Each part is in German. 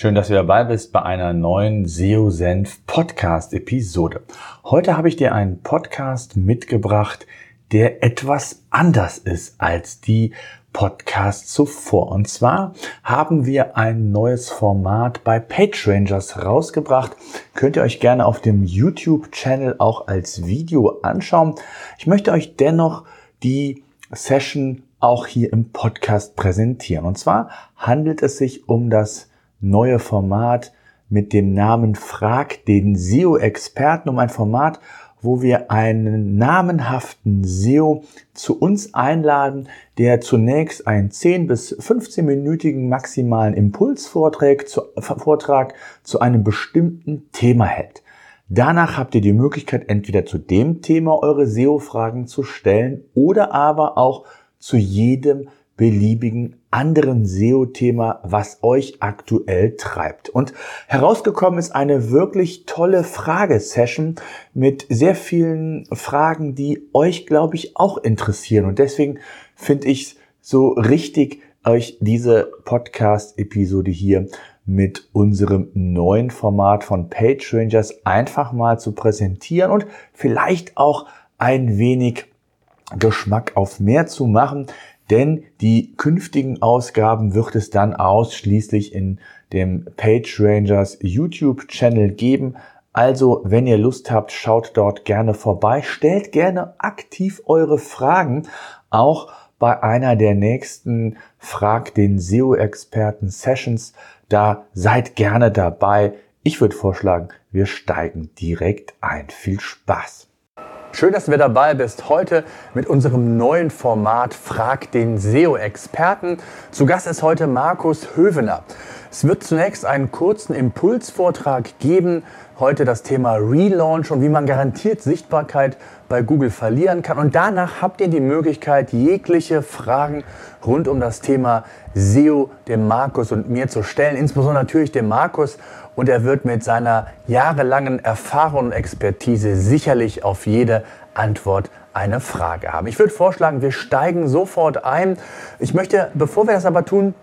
Schön, dass du dabei bist bei einer neuen SEO Senf Podcast Episode. Heute habe ich dir einen Podcast mitgebracht, der etwas anders ist als die Podcasts zuvor. Und zwar haben wir ein neues Format bei PageRangers rausgebracht. Könnt ihr euch gerne auf dem YouTube-Channel auch als Video anschauen. Ich möchte euch dennoch die Session auch hier im Podcast präsentieren. Und zwar handelt es sich um das neue Format mit dem Namen Frag den SEO-Experten um ein Format, wo wir einen namenhaften SEO zu uns einladen, der zunächst einen 10 bis 15-minütigen maximalen Impulsvortrag zu, Vortrag zu einem bestimmten Thema hält. Danach habt ihr die Möglichkeit, entweder zu dem Thema eure SEO-Fragen zu stellen oder aber auch zu jedem beliebigen anderen SEO-Thema, was euch aktuell treibt. Und herausgekommen ist eine wirklich tolle Fragesession mit sehr vielen Fragen, die euch, glaube ich, auch interessieren. Und deswegen finde ich so richtig, euch diese Podcast-Episode hier mit unserem neuen Format von PageRangers einfach mal zu präsentieren und vielleicht auch ein wenig Geschmack auf mehr zu machen denn die künftigen Ausgaben wird es dann ausschließlich in dem PageRangers YouTube-Channel geben. Also, wenn ihr Lust habt, schaut dort gerne vorbei, stellt gerne aktiv eure Fragen, auch bei einer der nächsten Frag den SEO-Experten Sessions. Da seid gerne dabei. Ich würde vorschlagen, wir steigen direkt ein. Viel Spaß! Schön, dass du wieder dabei bist. Heute mit unserem neuen Format Frag den SEO-Experten. Zu Gast ist heute Markus Hövener. Es wird zunächst einen kurzen Impulsvortrag geben. Heute das Thema Relaunch und wie man garantiert Sichtbarkeit bei Google verlieren kann. Und danach habt ihr die Möglichkeit, jegliche Fragen rund um das Thema SEO dem Markus und mir zu stellen. Insbesondere natürlich dem Markus und er wird mit seiner jahrelangen Erfahrung und Expertise sicherlich auf jede Antwort eine Frage haben. Ich würde vorschlagen, wir steigen sofort ein. Ich möchte, bevor wir das aber tun,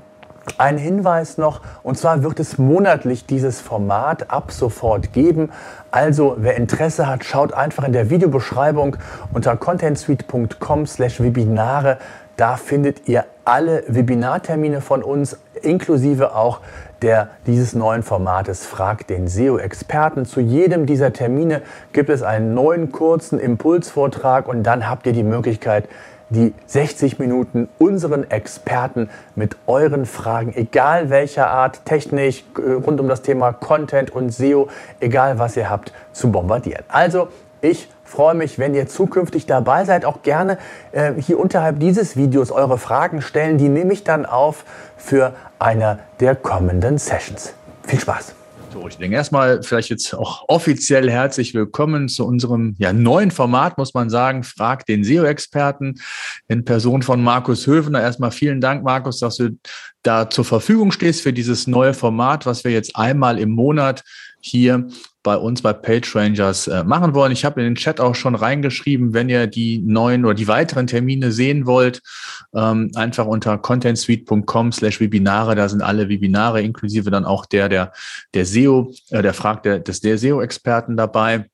ein Hinweis noch, und zwar wird es monatlich dieses Format ab sofort geben. Also wer Interesse hat, schaut einfach in der Videobeschreibung unter contentsuite.com/webinare. Da findet ihr alle Webinartermine von uns, inklusive auch der, dieses neuen Formates Frag den SEO-Experten. Zu jedem dieser Termine gibt es einen neuen kurzen Impulsvortrag und dann habt ihr die Möglichkeit, die 60 Minuten unseren Experten mit euren Fragen, egal welcher Art, technisch, äh, rund um das Thema Content und SEO, egal was ihr habt, zu bombardieren. Also, ich freue mich, wenn ihr zukünftig dabei seid. Auch gerne äh, hier unterhalb dieses Videos eure Fragen stellen. Die nehme ich dann auf für eine der kommenden Sessions. Viel Spaß! So, ich denke erstmal vielleicht jetzt auch offiziell herzlich willkommen zu unserem ja, neuen Format, muss man sagen, Frag den SEO-Experten in Person von Markus Höfner. Erstmal vielen Dank, Markus, dass du da zur Verfügung stehst für dieses neue Format, was wir jetzt einmal im Monat hier bei uns bei PageRangers äh, machen wollen. Ich habe in den Chat auch schon reingeschrieben, wenn ihr die neuen oder die weiteren Termine sehen wollt, ähm, einfach unter contentsuite.com slash Webinare, da sind alle Webinare, inklusive dann auch der, der, der SEO, äh, der Frag der, der SEO-Experten dabei.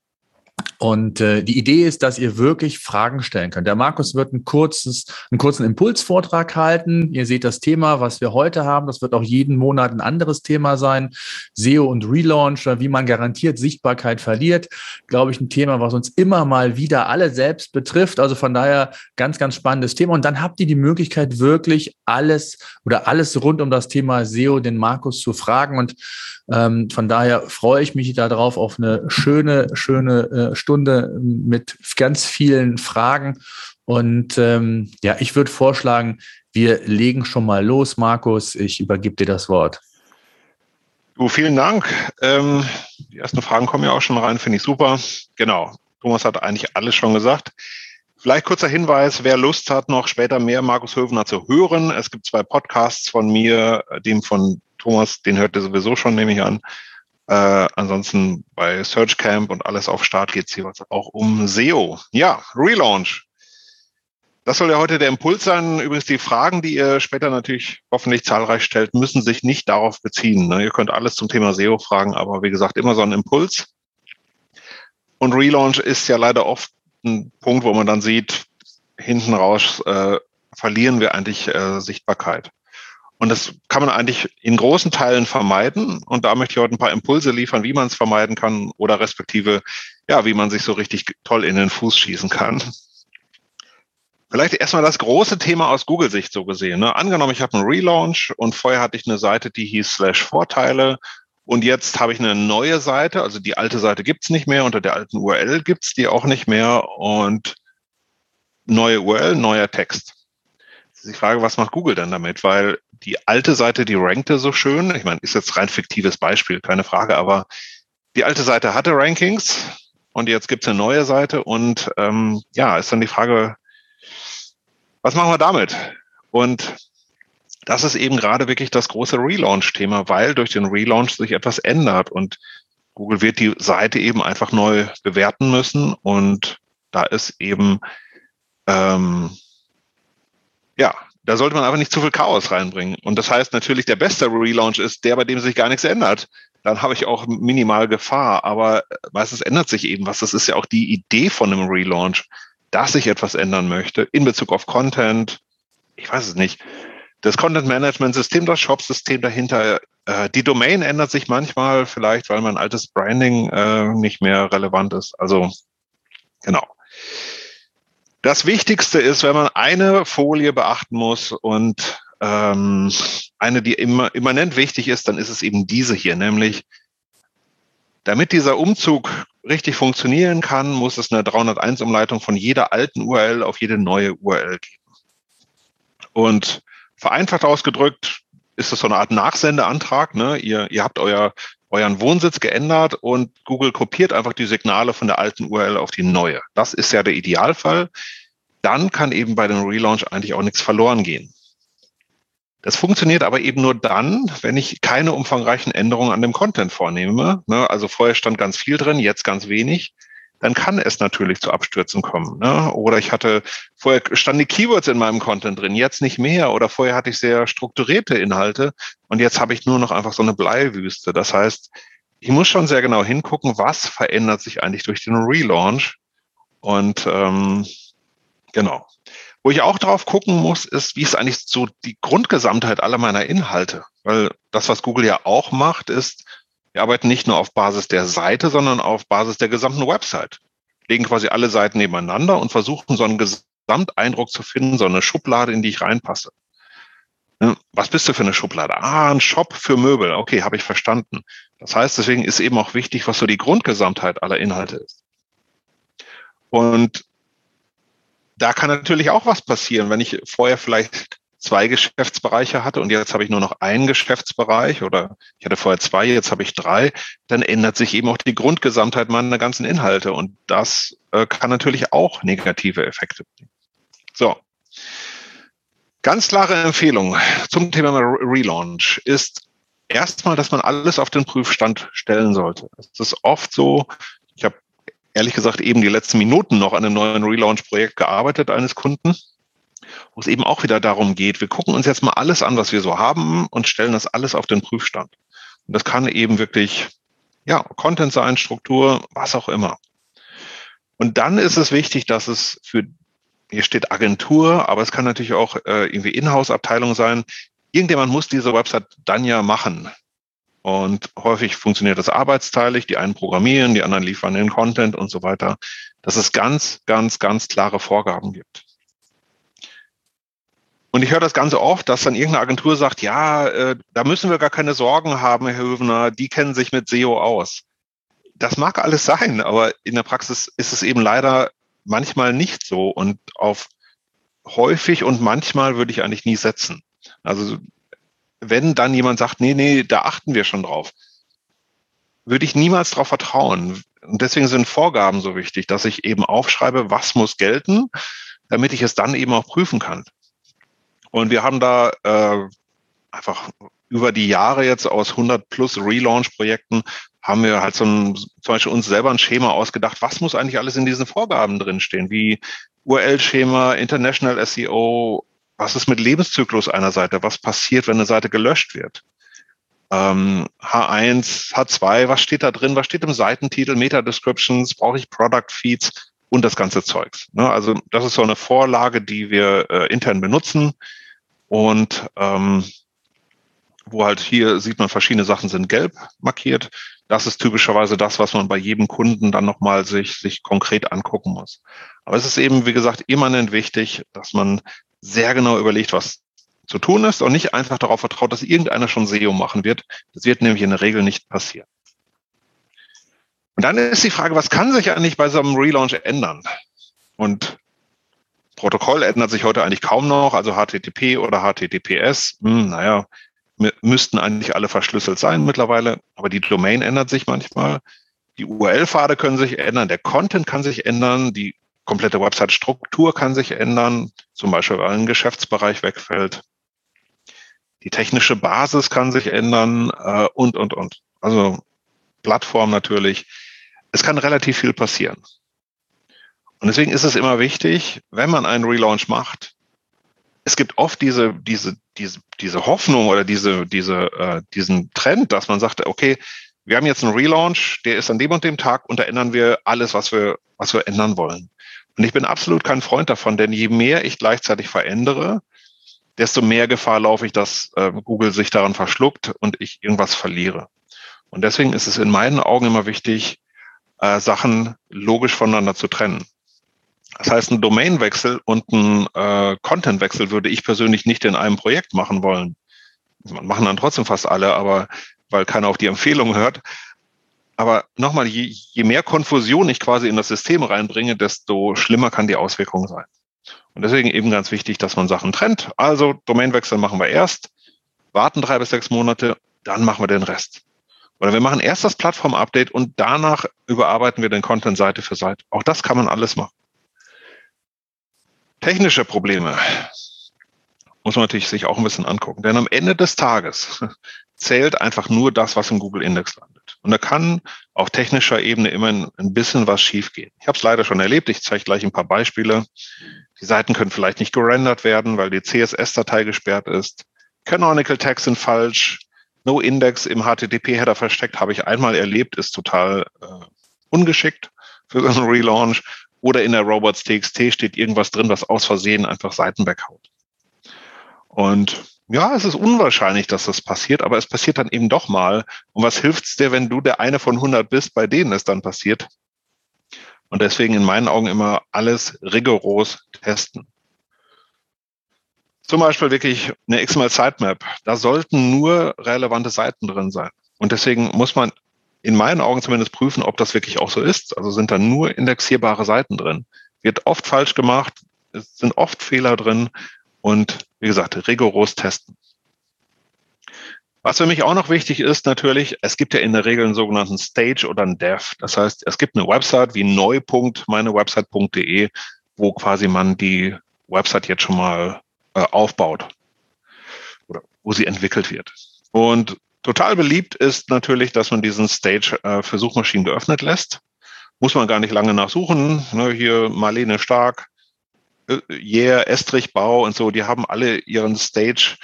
Und äh, die Idee ist, dass ihr wirklich Fragen stellen könnt. Der Markus wird ein kurzes, einen kurzen Impulsvortrag halten. Ihr seht das Thema, was wir heute haben. Das wird auch jeden Monat ein anderes Thema sein. SEO und Relaunch, wie man garantiert Sichtbarkeit verliert. Glaube ich, ein Thema, was uns immer mal wieder alle selbst betrifft. Also von daher ganz, ganz spannendes Thema. Und dann habt ihr die Möglichkeit, wirklich alles oder alles rund um das Thema SEO den Markus zu fragen. Und ähm, von daher freue ich mich darauf auf eine schöne, schöne äh, Stunde mit ganz vielen Fragen. Und ähm, ja, ich würde vorschlagen, wir legen schon mal los, Markus. Ich übergebe dir das Wort. Du, vielen Dank. Ähm, die ersten Fragen kommen ja auch schon rein, finde ich super. Genau. Thomas hat eigentlich alles schon gesagt. Vielleicht kurzer Hinweis, wer Lust hat, noch später mehr Markus Höfner zu hören. Es gibt zwei Podcasts von mir, dem von Thomas, den hört ihr sowieso schon, nehme ich an. Äh, ansonsten bei Search Camp und alles auf Start geht es hier auch um SEO. Ja, Relaunch. Das soll ja heute der Impuls sein. Übrigens, die Fragen, die ihr später natürlich hoffentlich zahlreich stellt, müssen sich nicht darauf beziehen. Ne? Ihr könnt alles zum Thema SEO fragen, aber wie gesagt, immer so ein Impuls. Und Relaunch ist ja leider oft ein Punkt, wo man dann sieht, hinten raus äh, verlieren wir eigentlich äh, Sichtbarkeit. Und das kann man eigentlich in großen Teilen vermeiden. Und da möchte ich heute ein paar Impulse liefern, wie man es vermeiden kann oder respektive, ja, wie man sich so richtig toll in den Fuß schießen kann. Vielleicht erstmal das große Thema aus Google-Sicht so gesehen. Ne? Angenommen, ich habe einen Relaunch und vorher hatte ich eine Seite, die hieß slash Vorteile und jetzt habe ich eine neue Seite, also die alte Seite gibt's nicht mehr, unter der alten URL gibt's die auch nicht mehr und neue URL, neuer Text. Die Frage, was macht Google denn damit? Weil die alte Seite, die rankte so schön, ich meine, ist jetzt rein fiktives Beispiel, keine Frage, aber die alte Seite hatte Rankings und jetzt gibt's eine neue Seite und ähm, ja, ist dann die Frage, was machen wir damit? Und das ist eben gerade wirklich das große Relaunch-Thema, weil durch den Relaunch sich etwas ändert und Google wird die Seite eben einfach neu bewerten müssen und da ist eben, ähm, ja, da sollte man einfach nicht zu viel Chaos reinbringen. Und das heißt natürlich, der beste Relaunch ist der, bei dem sich gar nichts ändert. Dann habe ich auch minimal Gefahr, aber meistens ändert sich eben was. Das ist ja auch die Idee von einem Relaunch dass ich etwas ändern möchte in Bezug auf Content. Ich weiß es nicht. Das Content Management System, das Shop-System dahinter, äh, die Domain ändert sich manchmal vielleicht, weil mein altes Branding äh, nicht mehr relevant ist. Also genau. Das Wichtigste ist, wenn man eine Folie beachten muss und ähm, eine, die immer immanent wichtig ist, dann ist es eben diese hier, nämlich damit dieser Umzug richtig funktionieren kann, muss es eine 301-Umleitung von jeder alten URL auf jede neue URL geben. Und vereinfacht ausgedrückt ist das so eine Art Nachsendeantrag. Ne? Ihr, ihr habt euer, euren Wohnsitz geändert und Google kopiert einfach die Signale von der alten URL auf die neue. Das ist ja der Idealfall. Dann kann eben bei dem Relaunch eigentlich auch nichts verloren gehen. Das funktioniert aber eben nur dann, wenn ich keine umfangreichen Änderungen an dem Content vornehme. Ne? Also vorher stand ganz viel drin, jetzt ganz wenig. Dann kann es natürlich zu Abstürzen kommen. Ne? Oder ich hatte, vorher standen die Keywords in meinem Content drin, jetzt nicht mehr. Oder vorher hatte ich sehr strukturierte Inhalte und jetzt habe ich nur noch einfach so eine Bleiwüste. Das heißt, ich muss schon sehr genau hingucken, was verändert sich eigentlich durch den Relaunch. Und ähm, genau. Wo ich auch drauf gucken muss, ist, wie ist eigentlich so die Grundgesamtheit aller meiner Inhalte? Weil das, was Google ja auch macht, ist, wir arbeiten nicht nur auf Basis der Seite, sondern auf Basis der gesamten Website. Legen quasi alle Seiten nebeneinander und versuchen so einen Gesamteindruck zu finden, so eine Schublade, in die ich reinpasse. Was bist du für eine Schublade? Ah, ein Shop für Möbel. Okay, habe ich verstanden. Das heißt, deswegen ist eben auch wichtig, was so die Grundgesamtheit aller Inhalte ist. Und da kann natürlich auch was passieren, wenn ich vorher vielleicht zwei Geschäftsbereiche hatte und jetzt habe ich nur noch einen Geschäftsbereich oder ich hatte vorher zwei, jetzt habe ich drei, dann ändert sich eben auch die Grundgesamtheit meiner ganzen Inhalte und das äh, kann natürlich auch negative Effekte bringen. So. Ganz klare Empfehlung zum Thema Relaunch ist erstmal, dass man alles auf den Prüfstand stellen sollte. Es ist oft so, ich habe ehrlich gesagt eben die letzten Minuten noch an einem neuen Relaunch-Projekt gearbeitet eines Kunden, wo es eben auch wieder darum geht, wir gucken uns jetzt mal alles an, was wir so haben und stellen das alles auf den Prüfstand. Und das kann eben wirklich, ja, Content sein, Struktur, was auch immer. Und dann ist es wichtig, dass es für, hier steht Agentur, aber es kann natürlich auch äh, irgendwie Inhouse-Abteilung sein. Irgendjemand muss diese Website dann ja machen. Und häufig funktioniert das arbeitsteilig. Die einen programmieren, die anderen liefern den Content und so weiter. Dass es ganz, ganz, ganz klare Vorgaben gibt. Und ich höre das Ganze oft, dass dann irgendeine Agentur sagt, ja, äh, da müssen wir gar keine Sorgen haben, Herr Hövener, die kennen sich mit SEO aus. Das mag alles sein, aber in der Praxis ist es eben leider manchmal nicht so und auf häufig und manchmal würde ich eigentlich nie setzen. Also wenn dann jemand sagt, nee, nee, da achten wir schon drauf. würde ich niemals darauf vertrauen. Und deswegen sind Vorgaben so wichtig, dass ich eben aufschreibe, was muss gelten, damit ich es dann eben auch prüfen kann. Und wir haben da äh, einfach über die Jahre jetzt aus 100 plus Relaunch-Projekten haben wir halt so ein, zum Beispiel uns selber ein Schema ausgedacht, was muss eigentlich alles in diesen Vorgaben drinstehen, wie URL-Schema, International SEO, was ist mit Lebenszyklus einer Seite, was passiert, wenn eine Seite gelöscht wird. Ähm, H1, H2, was steht da drin, was steht im Seitentitel, Meta-Descriptions, brauche ich Product-Feeds und das ganze Zeugs. Ne? Also das ist so eine Vorlage, die wir äh, intern benutzen und ähm, wo halt hier sieht man, verschiedene Sachen sind gelb markiert. Das ist typischerweise das, was man bei jedem Kunden dann nochmal sich, sich konkret angucken muss. Aber es ist eben, wie gesagt, immanent wichtig, dass man sehr genau überlegt, was zu tun ist und nicht einfach darauf vertraut, dass irgendeiner schon SEO machen wird. Das wird nämlich in der Regel nicht passieren. Und dann ist die Frage, was kann sich eigentlich bei so einem Relaunch ändern? Und Protokoll ändert sich heute eigentlich kaum noch, also HTTP oder HTTPS. Hm, naja, müssten eigentlich alle verschlüsselt sein mittlerweile, aber die Domain ändert sich manchmal. Die URL-Pfade können sich ändern, der Content kann sich ändern, die komplette Website-Struktur kann sich ändern, zum Beispiel weil ein Geschäftsbereich wegfällt. Die technische Basis kann sich ändern äh, und, und, und. Also Plattform natürlich. Es kann relativ viel passieren. Und deswegen ist es immer wichtig, wenn man einen Relaunch macht, es gibt oft diese, diese, diese, diese Hoffnung oder diese, diese, äh, diesen Trend, dass man sagt, okay, wir haben jetzt einen Relaunch, der ist an dem und dem Tag und da ändern wir alles, was wir, was wir ändern wollen. Und ich bin absolut kein Freund davon, denn je mehr ich gleichzeitig verändere, desto mehr Gefahr laufe ich, dass äh, Google sich daran verschluckt und ich irgendwas verliere. Und deswegen ist es in meinen Augen immer wichtig, äh, Sachen logisch voneinander zu trennen. Das heißt, ein Domainwechsel und ein äh, Contentwechsel würde ich persönlich nicht in einem Projekt machen wollen. Man machen dann trotzdem fast alle, aber weil keiner auf die Empfehlung hört. Aber nochmal, je, je mehr Konfusion ich quasi in das System reinbringe, desto schlimmer kann die Auswirkung sein. Und deswegen eben ganz wichtig, dass man Sachen trennt. Also Domainwechsel machen wir erst, warten drei bis sechs Monate, dann machen wir den Rest. Oder wir machen erst das Plattform-Update und danach überarbeiten wir den Content Seite für Seite. Auch das kann man alles machen. Technische Probleme muss man natürlich sich auch ein bisschen angucken. Denn am Ende des Tages zählt einfach nur das, was im Google Index landet. Und da kann auf technischer Ebene immer ein bisschen was schiefgehen. Ich habe es leider schon erlebt. Ich zeige gleich ein paar Beispiele. Die Seiten können vielleicht nicht gerendert werden, weil die CSS-Datei gesperrt ist. Canonical Tags sind falsch. No Index im HTTP-Header versteckt habe ich einmal erlebt, ist total äh, ungeschickt für so einen Relaunch oder in der Robots.txt steht irgendwas drin, was aus Versehen einfach Seiten weghaut. Und ja, es ist unwahrscheinlich, dass das passiert, aber es passiert dann eben doch mal. Und was hilft's dir, wenn du der eine von 100 bist, bei denen es dann passiert? Und deswegen in meinen Augen immer alles rigoros testen. Zum Beispiel wirklich eine XML Sitemap. Da sollten nur relevante Seiten drin sein. Und deswegen muss man in meinen Augen zumindest prüfen, ob das wirklich auch so ist. Also sind da nur indexierbare Seiten drin. Wird oft falsch gemacht, es sind oft Fehler drin und wie gesagt, rigoros testen. Was für mich auch noch wichtig ist, natürlich, es gibt ja in der Regel einen sogenannten Stage oder einen Dev. Das heißt, es gibt eine Website wie neu.meinewebsite.de, wo quasi man die Website jetzt schon mal äh, aufbaut oder wo sie entwickelt wird. Und Total beliebt ist natürlich, dass man diesen Stage äh, für Suchmaschinen geöffnet lässt. Muss man gar nicht lange nachsuchen. Ne, hier Marlene Stark, äh, Yeah, Estrich Bau und so, die haben alle ihren Stage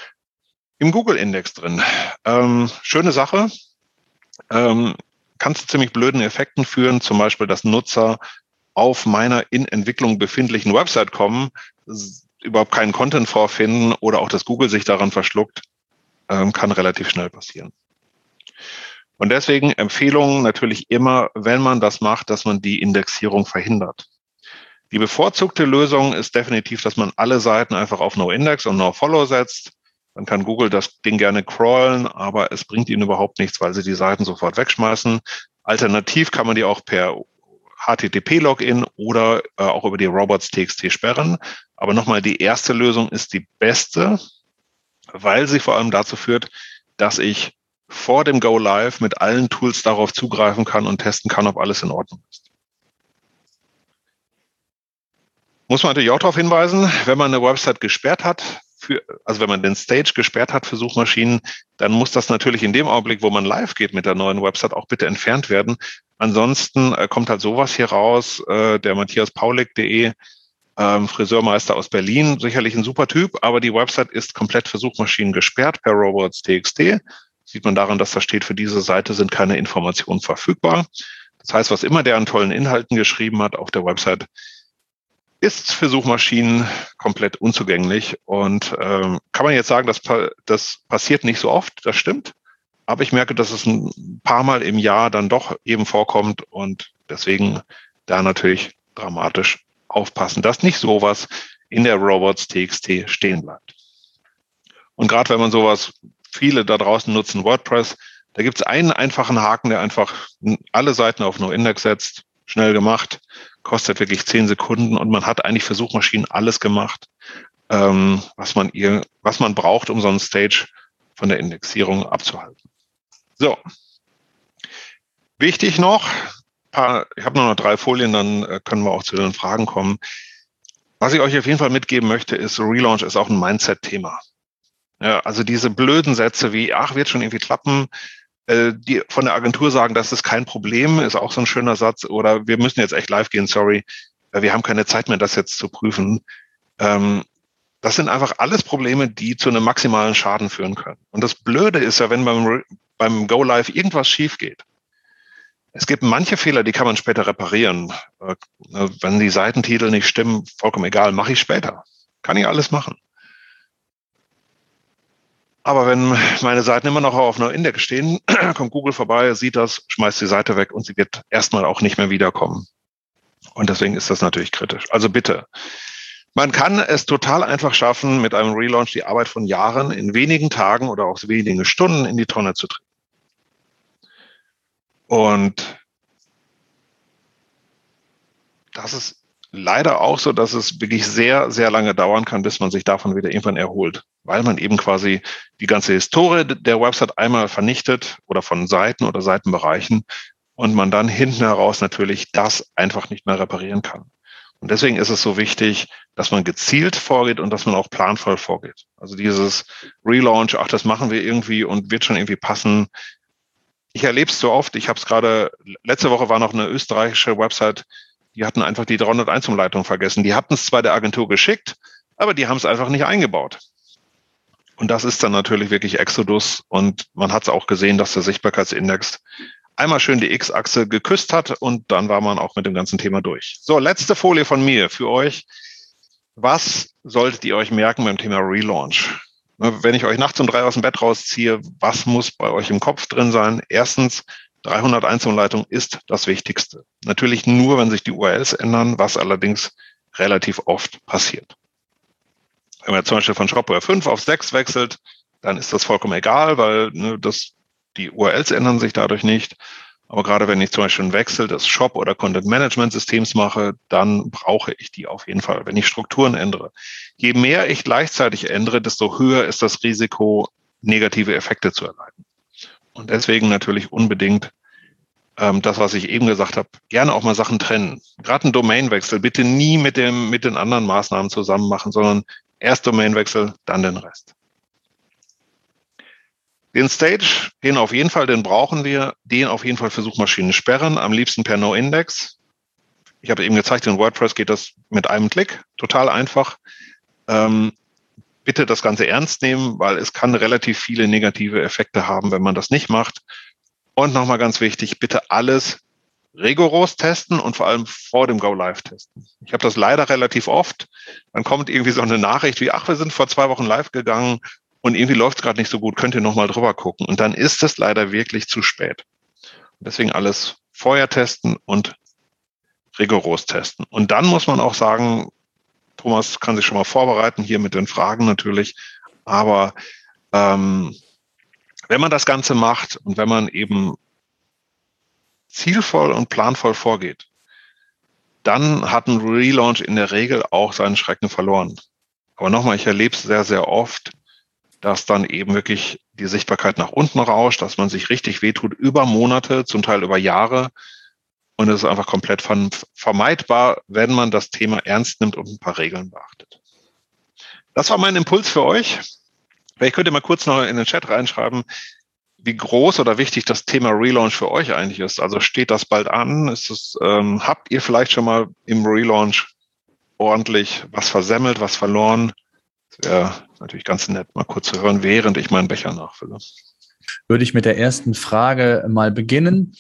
im Google-Index drin. Ähm, schöne Sache. Ähm, kann zu ziemlich blöden Effekten führen, zum Beispiel, dass Nutzer auf meiner in Entwicklung befindlichen Website kommen, überhaupt keinen Content vorfinden oder auch, dass Google sich daran verschluckt ähm, kann relativ schnell passieren. Und deswegen Empfehlungen natürlich immer, wenn man das macht, dass man die Indexierung verhindert. Die bevorzugte Lösung ist definitiv, dass man alle Seiten einfach auf No-Index und No-Follow setzt. Dann kann Google das Ding gerne crawlen, aber es bringt ihnen überhaupt nichts, weil sie die Seiten sofort wegschmeißen. Alternativ kann man die auch per HTTP-Login oder äh, auch über die Robots.txt sperren. Aber nochmal, die erste Lösung ist die beste weil sie vor allem dazu führt, dass ich vor dem Go Live mit allen Tools darauf zugreifen kann und testen kann, ob alles in Ordnung ist. Muss man natürlich auch darauf hinweisen, wenn man eine Website gesperrt hat, für, also wenn man den Stage gesperrt hat für Suchmaschinen, dann muss das natürlich in dem Augenblick, wo man live geht mit der neuen Website, auch bitte entfernt werden. Ansonsten äh, kommt halt sowas hier raus, äh, der Matthias Paulik.de, ähm, Friseurmeister aus Berlin, sicherlich ein super Typ, aber die Website ist komplett für Suchmaschinen gesperrt per Robots.txt. Sieht man daran, dass da steht, für diese Seite sind keine Informationen verfügbar. Das heißt, was immer der an tollen Inhalten geschrieben hat auf der Website, ist für Suchmaschinen komplett unzugänglich. Und ähm, kann man jetzt sagen, dass das passiert nicht so oft, das stimmt. Aber ich merke, dass es ein paar Mal im Jahr dann doch eben vorkommt und deswegen da natürlich dramatisch aufpassen, dass nicht sowas in der Robots.txt stehen bleibt. Und gerade wenn man sowas, viele da draußen nutzen WordPress, da gibt es einen einfachen Haken, der einfach alle Seiten auf No-Index setzt, schnell gemacht, kostet wirklich zehn Sekunden und man hat eigentlich für Suchmaschinen alles gemacht, ähm, was man ihr, was man braucht, um so einen Stage von der Indexierung abzuhalten. So. Wichtig noch, paar, ich habe nur noch drei Folien, dann äh, können wir auch zu den Fragen kommen. Was ich euch auf jeden Fall mitgeben möchte, ist, Relaunch ist auch ein Mindset-Thema. Ja, also diese blöden Sätze wie, ach, wird schon irgendwie klappen, äh, die von der Agentur sagen, das ist kein Problem, ist auch so ein schöner Satz. Oder wir müssen jetzt echt live gehen, sorry, äh, wir haben keine Zeit mehr, das jetzt zu prüfen. Ähm, das sind einfach alles Probleme, die zu einem maximalen Schaden führen können. Und das Blöde ist ja, wenn beim, beim Go Live irgendwas schief geht. Es gibt manche Fehler, die kann man später reparieren. Äh, wenn die Seitentitel nicht stimmen, vollkommen egal, mache ich später. Kann ich alles machen. Aber wenn meine Seiten immer noch auf einer Index stehen, kommt Google vorbei, sieht das, schmeißt die Seite weg und sie wird erstmal auch nicht mehr wiederkommen. Und deswegen ist das natürlich kritisch. Also bitte. Man kann es total einfach schaffen, mit einem Relaunch die Arbeit von Jahren in wenigen Tagen oder auch wenigen Stunden in die Tonne zu treten. Und das ist leider auch so, dass es wirklich sehr, sehr lange dauern kann, bis man sich davon wieder irgendwann erholt, weil man eben quasi die ganze Historie der Website einmal vernichtet oder von Seiten oder Seitenbereichen und man dann hinten heraus natürlich das einfach nicht mehr reparieren kann. Und deswegen ist es so wichtig, dass man gezielt vorgeht und dass man auch planvoll vorgeht. Also dieses Relaunch, ach, das machen wir irgendwie und wird schon irgendwie passen. Ich erlebe es so oft. Ich habe es gerade, letzte Woche war noch eine österreichische Website, die hatten einfach die 301-Umleitung vergessen. Die hatten es zwar der Agentur geschickt, aber die haben es einfach nicht eingebaut. Und das ist dann natürlich wirklich Exodus. Und man hat es auch gesehen, dass der Sichtbarkeitsindex einmal schön die X-Achse geküsst hat und dann war man auch mit dem ganzen Thema durch. So, letzte Folie von mir für euch. Was solltet ihr euch merken beim Thema Relaunch? Wenn ich euch nachts um drei aus dem Bett rausziehe, was muss bei euch im Kopf drin sein? Erstens, 301-Umleitung ist das Wichtigste. Natürlich nur, wenn sich die URLs ändern, was allerdings relativ oft passiert. Wenn man zum Beispiel von Shopware 5 auf 6 wechselt, dann ist das vollkommen egal, weil ne, das, die URLs ändern sich dadurch nicht. Aber gerade wenn ich zum Beispiel einen Wechsel des Shop- oder Content-Management-Systems mache, dann brauche ich die auf jeden Fall, wenn ich Strukturen ändere. Je mehr ich gleichzeitig ändere, desto höher ist das Risiko, negative Effekte zu erleiden. Und deswegen natürlich unbedingt ähm, das, was ich eben gesagt habe, gerne auch mal Sachen trennen. Gerade ein Domainwechsel bitte nie mit, dem, mit den anderen Maßnahmen zusammen machen, sondern erst Domainwechsel, dann den Rest. Den Stage, den auf jeden Fall, den brauchen wir, den auf jeden Fall für Suchmaschinen sperren, am liebsten per No-Index. Ich habe eben gezeigt, in WordPress geht das mit einem Klick, total einfach. Ähm, bitte das Ganze ernst nehmen, weil es kann relativ viele negative Effekte haben, wenn man das nicht macht. Und nochmal ganz wichtig, bitte alles rigoros testen und vor allem vor dem Go Live testen. Ich habe das leider relativ oft. Dann kommt irgendwie so eine Nachricht wie, ach, wir sind vor zwei Wochen live gegangen und irgendwie läuft es gerade nicht so gut, könnt ihr nochmal drüber gucken. Und dann ist es leider wirklich zu spät. Deswegen alles vorher testen und rigoros testen. Und dann muss man auch sagen, Thomas kann sich schon mal vorbereiten, hier mit den Fragen natürlich. Aber ähm, wenn man das Ganze macht und wenn man eben zielvoll und planvoll vorgeht, dann hat ein Relaunch in der Regel auch seinen Schrecken verloren. Aber nochmal, ich erlebe es sehr, sehr oft, dass dann eben wirklich die Sichtbarkeit nach unten rauscht, dass man sich richtig wehtut über Monate, zum Teil über Jahre. Und es ist einfach komplett vermeidbar, wenn man das Thema ernst nimmt und ein paar Regeln beachtet. Das war mein Impuls für euch. Vielleicht könnt ihr mal kurz noch in den Chat reinschreiben, wie groß oder wichtig das Thema Relaunch für euch eigentlich ist. Also steht das bald an? Ist es, ähm, habt ihr vielleicht schon mal im Relaunch ordentlich was versemmelt, was verloren? Das wäre natürlich ganz nett, mal kurz zu hören, während ich meinen Becher nachfülle würde ich mit der ersten Frage mal beginnen.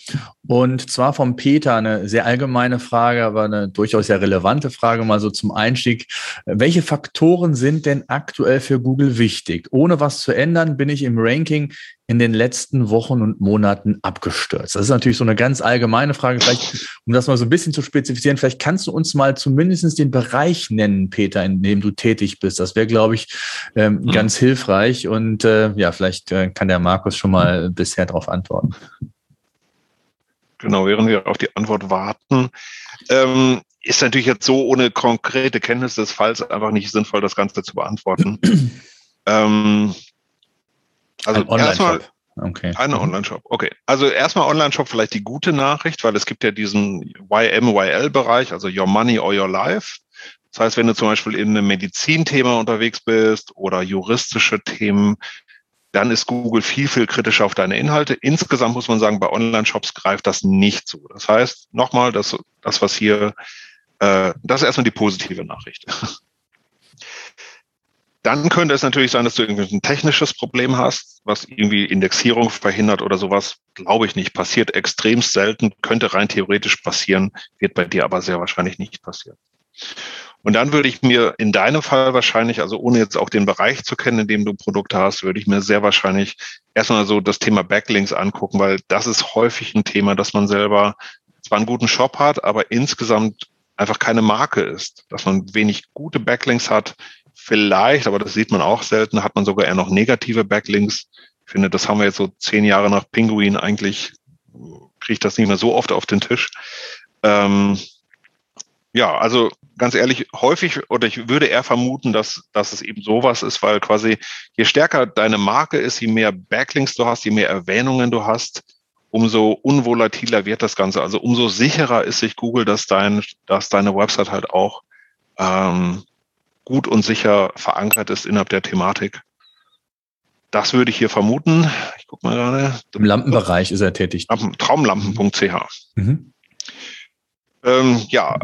Und zwar vom Peter eine sehr allgemeine Frage, aber eine durchaus sehr relevante Frage mal so zum Einstieg. Welche Faktoren sind denn aktuell für Google wichtig? Ohne was zu ändern, bin ich im Ranking in den letzten Wochen und Monaten abgestürzt? Das ist natürlich so eine ganz allgemeine Frage. Vielleicht, um das mal so ein bisschen zu spezifizieren, vielleicht kannst du uns mal zumindest den Bereich nennen, Peter, in dem du tätig bist. Das wäre, glaube ich, ähm, mhm. ganz hilfreich. Und äh, ja, vielleicht äh, kann der Markus schon mal bisher darauf antworten. Genau, während wir auf die Antwort warten, ähm, ist natürlich jetzt so ohne konkrete Kenntnis des Falls einfach nicht sinnvoll, das Ganze zu beantworten. ähm, also ein erstmal okay. eine mhm. Online-Shop. Okay, also erstmal Online-Shop vielleicht die gute Nachricht, weil es gibt ja diesen YM-YL-Bereich, also Your Money or Your Life. Das heißt, wenn du zum Beispiel in einem Medizinthema unterwegs bist oder juristische Themen, dann ist Google viel, viel kritischer auf deine Inhalte. Insgesamt muss man sagen, bei Online-Shops greift das nicht zu. Das heißt, nochmal, das, das was hier, äh, das ist erstmal die positive Nachricht. Dann könnte es natürlich sein, dass du irgendwie ein technisches Problem hast, was irgendwie Indexierung verhindert oder sowas. Glaube ich nicht. Passiert extrem selten, könnte rein theoretisch passieren, wird bei dir aber sehr wahrscheinlich nicht passieren. Und dann würde ich mir in deinem Fall wahrscheinlich, also ohne jetzt auch den Bereich zu kennen, in dem du Produkte hast, würde ich mir sehr wahrscheinlich erstmal so das Thema Backlinks angucken, weil das ist häufig ein Thema, dass man selber zwar einen guten Shop hat, aber insgesamt einfach keine Marke ist, dass man wenig gute Backlinks hat. Vielleicht, aber das sieht man auch selten, hat man sogar eher noch negative Backlinks. Ich finde, das haben wir jetzt so zehn Jahre nach Pinguin eigentlich, kriege ich das nicht mehr so oft auf den Tisch. Ähm, ja, also ganz ehrlich, häufig oder ich würde eher vermuten, dass, dass es eben sowas ist, weil quasi je stärker deine Marke ist, je mehr Backlinks du hast, je mehr Erwähnungen du hast, umso unvolatiler wird das Ganze. Also umso sicherer ist sich Google, dass, dein, dass deine Website halt auch ähm, gut und sicher verankert ist innerhalb der Thematik. Das würde ich hier vermuten. Ich gucke mal gerade. Im Lampenbereich ist er tätig. Traumlampen.ch. Mhm. Ähm, ja,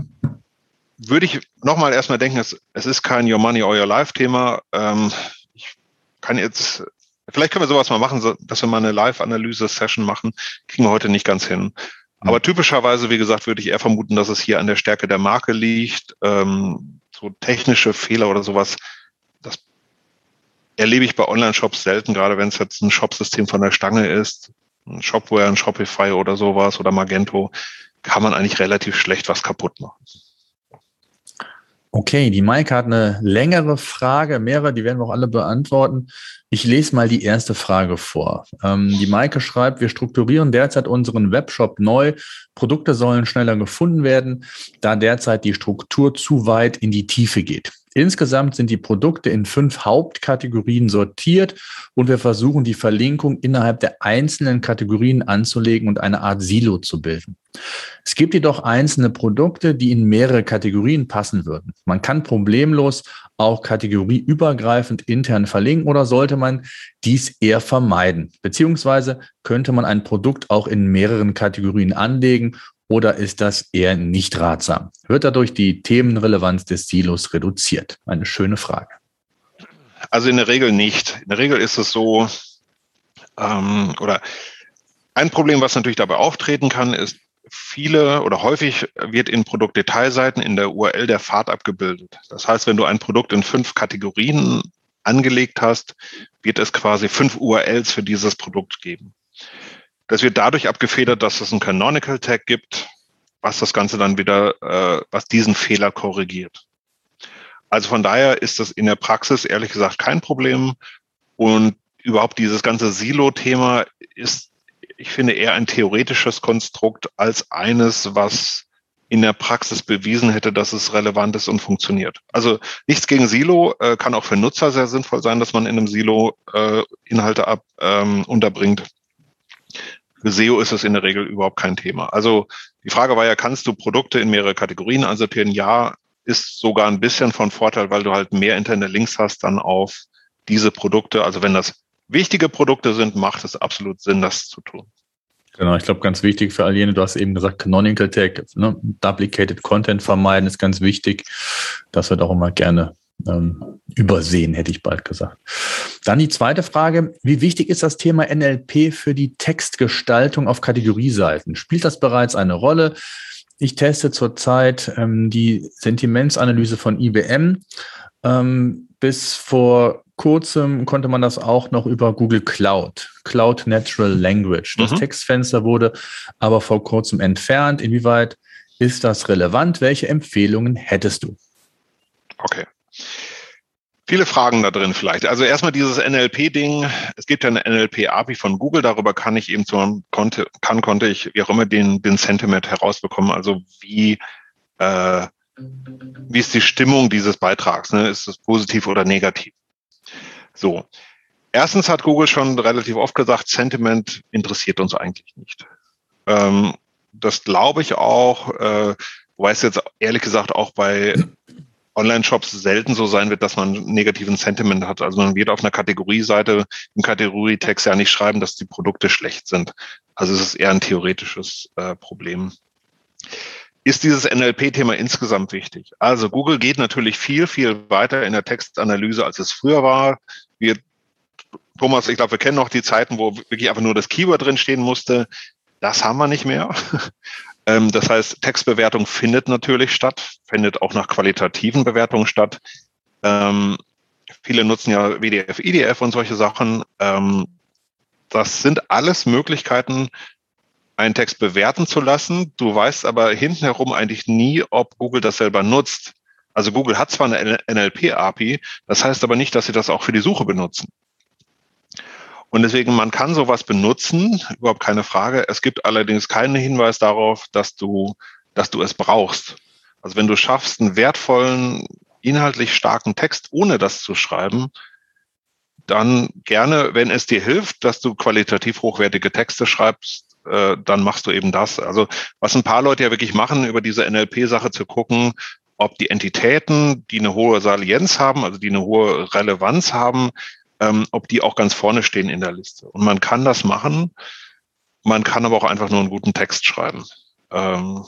würde ich nochmal erstmal denken, es, es ist kein Your Money or Your Life Thema. Ähm, ich kann jetzt, vielleicht können wir sowas mal machen, so, dass wir mal eine Live-Analyse-Session machen. Kriegen wir heute nicht ganz hin. Mhm. Aber typischerweise, wie gesagt, würde ich eher vermuten, dass es hier an der Stärke der Marke liegt. Ähm, so technische Fehler oder sowas, das erlebe ich bei Online-Shops selten, gerade wenn es jetzt ein Shopsystem von der Stange ist. Ein Shopware, ein Shopify oder sowas oder Magento, kann man eigentlich relativ schlecht was kaputt machen. Okay, die Maike hat eine längere Frage, mehrere, die werden wir auch alle beantworten. Ich lese mal die erste Frage vor. Ähm, die Maike schreibt, wir strukturieren derzeit unseren Webshop neu. Produkte sollen schneller gefunden werden, da derzeit die Struktur zu weit in die Tiefe geht. Insgesamt sind die Produkte in fünf Hauptkategorien sortiert und wir versuchen die Verlinkung innerhalb der einzelnen Kategorien anzulegen und eine Art Silo zu bilden. Es gibt jedoch einzelne Produkte, die in mehrere Kategorien passen würden. Man kann problemlos auch kategorieübergreifend intern verlinken oder sollte man dies eher vermeiden? Beziehungsweise könnte man ein Produkt auch in mehreren Kategorien anlegen oder ist das eher nicht ratsam? Wird dadurch die Themenrelevanz des Silos reduziert? Eine schöne Frage. Also in der Regel nicht. In der Regel ist es so, ähm, oder ein Problem, was natürlich dabei auftreten kann, ist, viele oder häufig wird in Produktdetailseiten in der URL der Pfad abgebildet. Das heißt, wenn du ein Produkt in fünf Kategorien angelegt hast, wird es quasi fünf URLs für dieses Produkt geben. Das wird dadurch abgefedert, dass es ein Canonical Tag gibt, was das Ganze dann wieder, äh, was diesen Fehler korrigiert. Also von daher ist das in der Praxis ehrlich gesagt kein Problem. Und überhaupt dieses ganze Silo-Thema ist, ich finde, eher ein theoretisches Konstrukt als eines, was in der Praxis bewiesen hätte, dass es relevant ist und funktioniert. Also nichts gegen Silo, äh, kann auch für Nutzer sehr sinnvoll sein, dass man in einem Silo äh, Inhalte ab, ähm, unterbringt. Für SEO ist es in der Regel überhaupt kein Thema. Also die Frage war ja, kannst du Produkte in mehrere Kategorien ansortieren? Ja, ist sogar ein bisschen von Vorteil, weil du halt mehr interne Links hast dann auf diese Produkte. Also wenn das wichtige Produkte sind, macht es absolut Sinn, das zu tun. Genau, ich glaube, ganz wichtig für all jene, du hast eben gesagt, Canonical Tag, ne? Duplicated Content vermeiden ist ganz wichtig. Das wird auch immer gerne ähm, übersehen, hätte ich bald gesagt. Dann die zweite Frage, wie wichtig ist das Thema NLP für die Textgestaltung auf Kategorieseiten? Spielt das bereits eine Rolle? Ich teste zurzeit ähm, die Sentimentsanalyse von IBM. Ähm, bis vor kurzem konnte man das auch noch über Google Cloud, Cloud Natural Language. Das mhm. Textfenster wurde aber vor kurzem entfernt. Inwieweit ist das relevant? Welche Empfehlungen hättest du? Okay. Viele Fragen da drin vielleicht. Also erstmal dieses NLP-Ding. Es gibt ja eine NLP-API von Google. Darüber kann ich eben zum, konnte, kann, konnte ich wie auch immer den, den Sentiment herausbekommen. Also wie, äh, wie ist die Stimmung dieses Beitrags? Ne? Ist es positiv oder negativ? So. Erstens hat Google schon relativ oft gesagt, Sentiment interessiert uns eigentlich nicht. Ähm, das glaube ich auch, äh, wobei es jetzt ehrlich gesagt auch bei Online-Shops selten so sein wird, dass man negativen Sentiment hat. Also man wird auf einer Kategorieseite im Kategorietext ja nicht schreiben, dass die Produkte schlecht sind. Also es ist eher ein theoretisches äh, Problem. Ist dieses NLP-Thema insgesamt wichtig? Also Google geht natürlich viel, viel weiter in der Textanalyse, als es früher war. Wir, Thomas, ich glaube, wir kennen noch die Zeiten, wo wirklich einfach nur das Keyword drin stehen musste. Das haben wir nicht mehr. Ähm, das heißt, Textbewertung findet natürlich statt, findet auch nach qualitativen Bewertungen statt. Ähm, viele nutzen ja WDF, IDF und solche Sachen. Ähm, das sind alles Möglichkeiten, einen Text bewerten zu lassen. Du weißt aber hintenherum eigentlich nie, ob Google das selber nutzt. Also Google hat zwar eine NLP-API, das heißt aber nicht, dass sie das auch für die Suche benutzen. Und deswegen, man kann sowas benutzen, überhaupt keine Frage. Es gibt allerdings keinen Hinweis darauf, dass du, dass du es brauchst. Also wenn du schaffst, einen wertvollen, inhaltlich starken Text, ohne das zu schreiben, dann gerne, wenn es dir hilft, dass du qualitativ hochwertige Texte schreibst, äh, dann machst du eben das. Also was ein paar Leute ja wirklich machen, über diese NLP-Sache zu gucken, ob die Entitäten, die eine hohe Salienz haben, also die eine hohe Relevanz haben, ähm, ob die auch ganz vorne stehen in der Liste. Und man kann das machen. Man kann aber auch einfach nur einen guten Text schreiben. Ähm,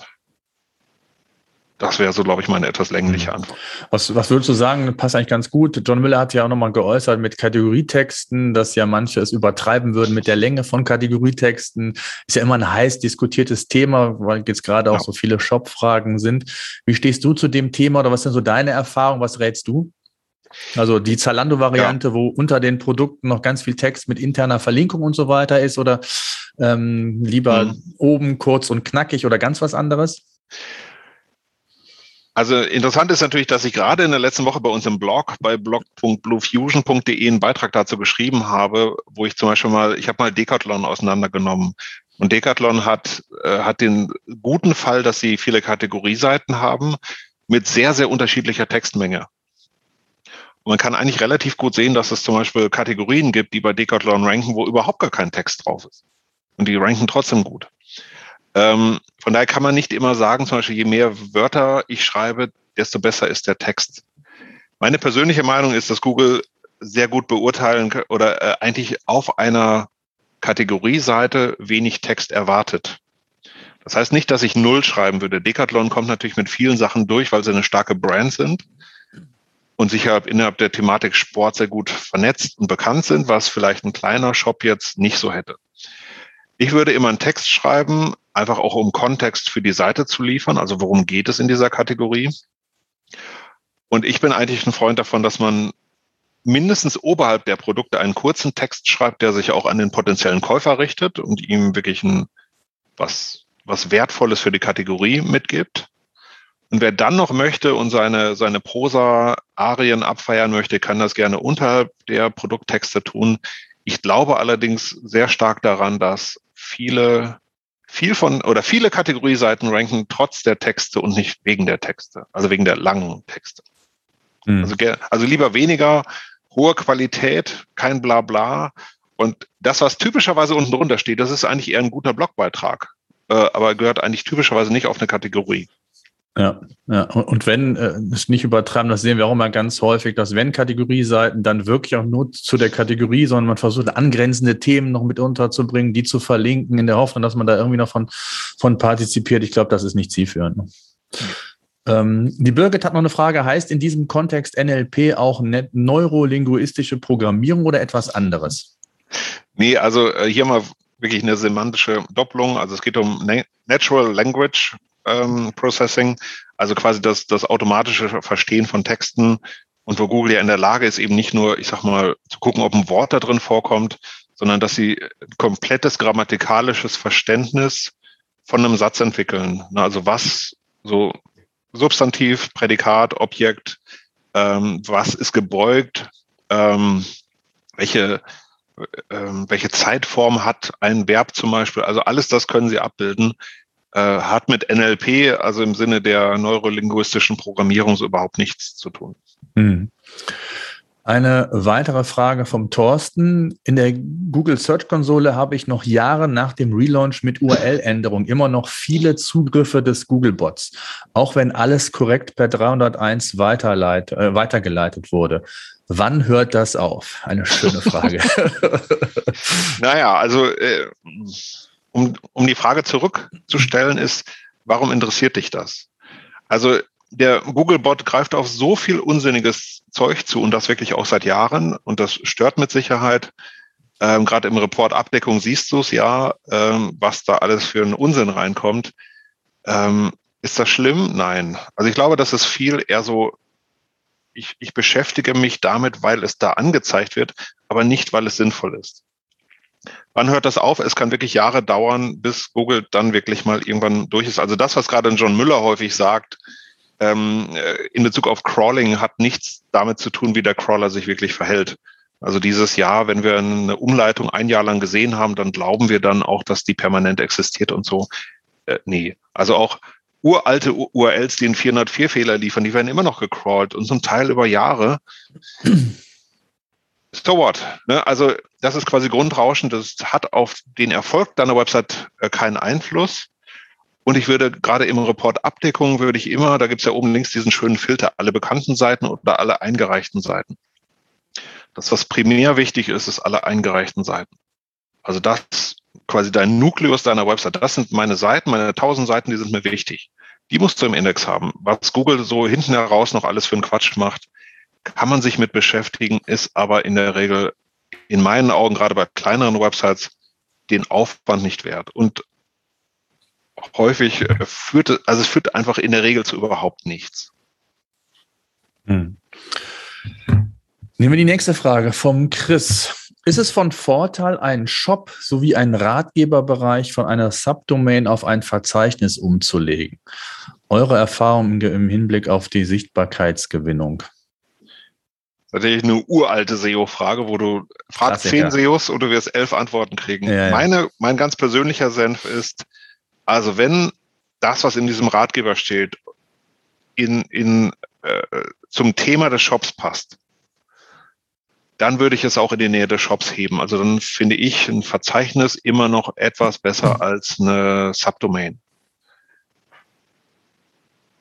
das wäre so, glaube ich, meine etwas längliche mhm. Antwort. Was, was würdest du sagen, passt eigentlich ganz gut? John Miller hat ja auch nochmal geäußert mit Kategorietexten, dass ja manche es übertreiben würden mit der Länge von Kategorietexten. Ist ja immer ein heiß diskutiertes Thema, weil jetzt gerade auch ja. so viele Shop-Fragen sind. Wie stehst du zu dem Thema oder was sind so deine Erfahrungen? Was rätst du? Also die Zalando-Variante, ja. wo unter den Produkten noch ganz viel Text mit interner Verlinkung und so weiter ist oder ähm, lieber mhm. oben kurz und knackig oder ganz was anderes? Also interessant ist natürlich, dass ich gerade in der letzten Woche bei uns im Blog bei blog.bluefusion.de einen Beitrag dazu geschrieben habe, wo ich zum Beispiel mal, ich habe mal Decathlon auseinandergenommen. Und Decathlon hat, äh, hat den guten Fall, dass sie viele Kategorieseiten haben mit sehr, sehr unterschiedlicher Textmenge. Und man kann eigentlich relativ gut sehen, dass es zum Beispiel Kategorien gibt, die bei Decathlon ranken, wo überhaupt gar kein Text drauf ist. Und die ranken trotzdem gut. Ähm, von daher kann man nicht immer sagen, zum Beispiel, je mehr Wörter ich schreibe, desto besser ist der Text. Meine persönliche Meinung ist, dass Google sehr gut beurteilen oder äh, eigentlich auf einer Kategorieseite wenig Text erwartet. Das heißt nicht, dass ich null schreiben würde. Decathlon kommt natürlich mit vielen Sachen durch, weil sie eine starke Brand sind und sicher innerhalb der Thematik Sport sehr gut vernetzt und bekannt sind, was vielleicht ein kleiner Shop jetzt nicht so hätte. Ich würde immer einen Text schreiben, einfach auch um Kontext für die Seite zu liefern. Also worum geht es in dieser Kategorie? Und ich bin eigentlich ein Freund davon, dass man mindestens oberhalb der Produkte einen kurzen Text schreibt, der sich auch an den potenziellen Käufer richtet und ihm wirklich ein, was, was Wertvolles für die Kategorie mitgibt. Und wer dann noch möchte und seine, seine Prosa-Arien abfeiern möchte, kann das gerne unterhalb der Produkttexte tun. Ich glaube allerdings sehr stark daran, dass viele viel von oder viele Kategorieseiten ranken trotz der Texte und nicht wegen der Texte, also wegen der langen Texte. Mhm. Also, also lieber weniger, hohe Qualität, kein Blabla. Und das, was typischerweise unten drunter steht, das ist eigentlich eher ein guter Blogbeitrag, äh, aber gehört eigentlich typischerweise nicht auf eine Kategorie. Ja, ja. Und wenn äh, es nicht übertreiben, das sehen wir auch immer ganz häufig, dass wenn Kategorieseiten dann wirklich auch nur zu der Kategorie, sondern man versucht angrenzende Themen noch mit unterzubringen, die zu verlinken, in der Hoffnung, dass man da irgendwie noch von, von partizipiert. Ich glaube, das ist nicht zielführend. Ähm, die Birgit hat noch eine Frage. Heißt in diesem Kontext NLP auch ne neurolinguistische Programmierung oder etwas anderes? Nee, also äh, hier mal wirklich eine semantische Doppelung. Also es geht um Natural Language ähm, Processing, also quasi das, das automatische Verstehen von Texten und wo Google ja in der Lage ist, eben nicht nur, ich sag mal, zu gucken, ob ein Wort da drin vorkommt, sondern dass sie komplettes grammatikalisches Verständnis von einem Satz entwickeln. Also was so Substantiv, Prädikat, Objekt, ähm, was ist gebeugt, ähm, welche, ähm, welche Zeitform hat ein Verb zum Beispiel. Also alles das können sie abbilden hat mit NLP, also im Sinne der neurolinguistischen Programmierung, so überhaupt nichts zu tun. Hm. Eine weitere Frage vom Thorsten. In der Google Search Konsole habe ich noch Jahre nach dem Relaunch mit URL-Änderung immer noch viele Zugriffe des Google-Bots, auch wenn alles korrekt per 301 weiterleit, äh, weitergeleitet wurde. Wann hört das auf? Eine schöne Frage. naja, also äh, um, um die Frage zurückzustellen, ist, warum interessiert dich das? Also der Google-Bot greift auf so viel unsinniges Zeug zu und das wirklich auch seit Jahren und das stört mit Sicherheit. Ähm, Gerade im Report Abdeckung siehst du es ja, ähm, was da alles für einen Unsinn reinkommt. Ähm, ist das schlimm? Nein. Also ich glaube, das ist viel eher so, ich, ich beschäftige mich damit, weil es da angezeigt wird, aber nicht, weil es sinnvoll ist. Wann hört das auf? Es kann wirklich Jahre dauern, bis Google dann wirklich mal irgendwann durch ist. Also das, was gerade John Müller häufig sagt, ähm, äh, in Bezug auf Crawling hat nichts damit zu tun, wie der Crawler sich wirklich verhält. Also dieses Jahr, wenn wir eine Umleitung ein Jahr lang gesehen haben, dann glauben wir dann auch, dass die permanent existiert und so. Äh, nee. Also auch uralte URLs, die einen 404-Fehler liefern, die werden immer noch gecrawlt und zum Teil über Jahre so what? Ne? Also das ist quasi Grundrauschen, das hat auf den Erfolg deiner Website äh, keinen Einfluss. Und ich würde gerade im Report Abdeckung würde ich immer, da gibt es ja oben links diesen schönen Filter, alle bekannten Seiten oder alle eingereichten Seiten. Das, was primär wichtig ist, ist alle eingereichten Seiten. Also das quasi dein Nukleus deiner Website, das sind meine Seiten, meine tausend Seiten, die sind mir wichtig. Die musst du im Index haben. Was Google so hinten heraus noch alles für einen Quatsch macht, kann man sich mit beschäftigen, ist aber in der Regel in meinen Augen gerade bei kleineren Websites den Aufwand nicht wert. Und häufig äh, führt es, also es führt einfach in der Regel zu überhaupt nichts. Hm. Nehmen wir die nächste Frage vom Chris. Ist es von Vorteil, einen Shop sowie einen Ratgeberbereich von einer Subdomain auf ein Verzeichnis umzulegen? Eure Erfahrung im Hinblick auf die Sichtbarkeitsgewinnung? Natürlich eine uralte SEO-Frage, wo du fragst zehn SEOs und du wirst elf Antworten kriegen. Ja, ja. Meine, mein ganz persönlicher Senf ist, also wenn das, was in diesem Ratgeber steht, in, in, äh, zum Thema des Shops passt, dann würde ich es auch in die Nähe des Shops heben. Also dann finde ich ein Verzeichnis immer noch etwas besser als eine Subdomain.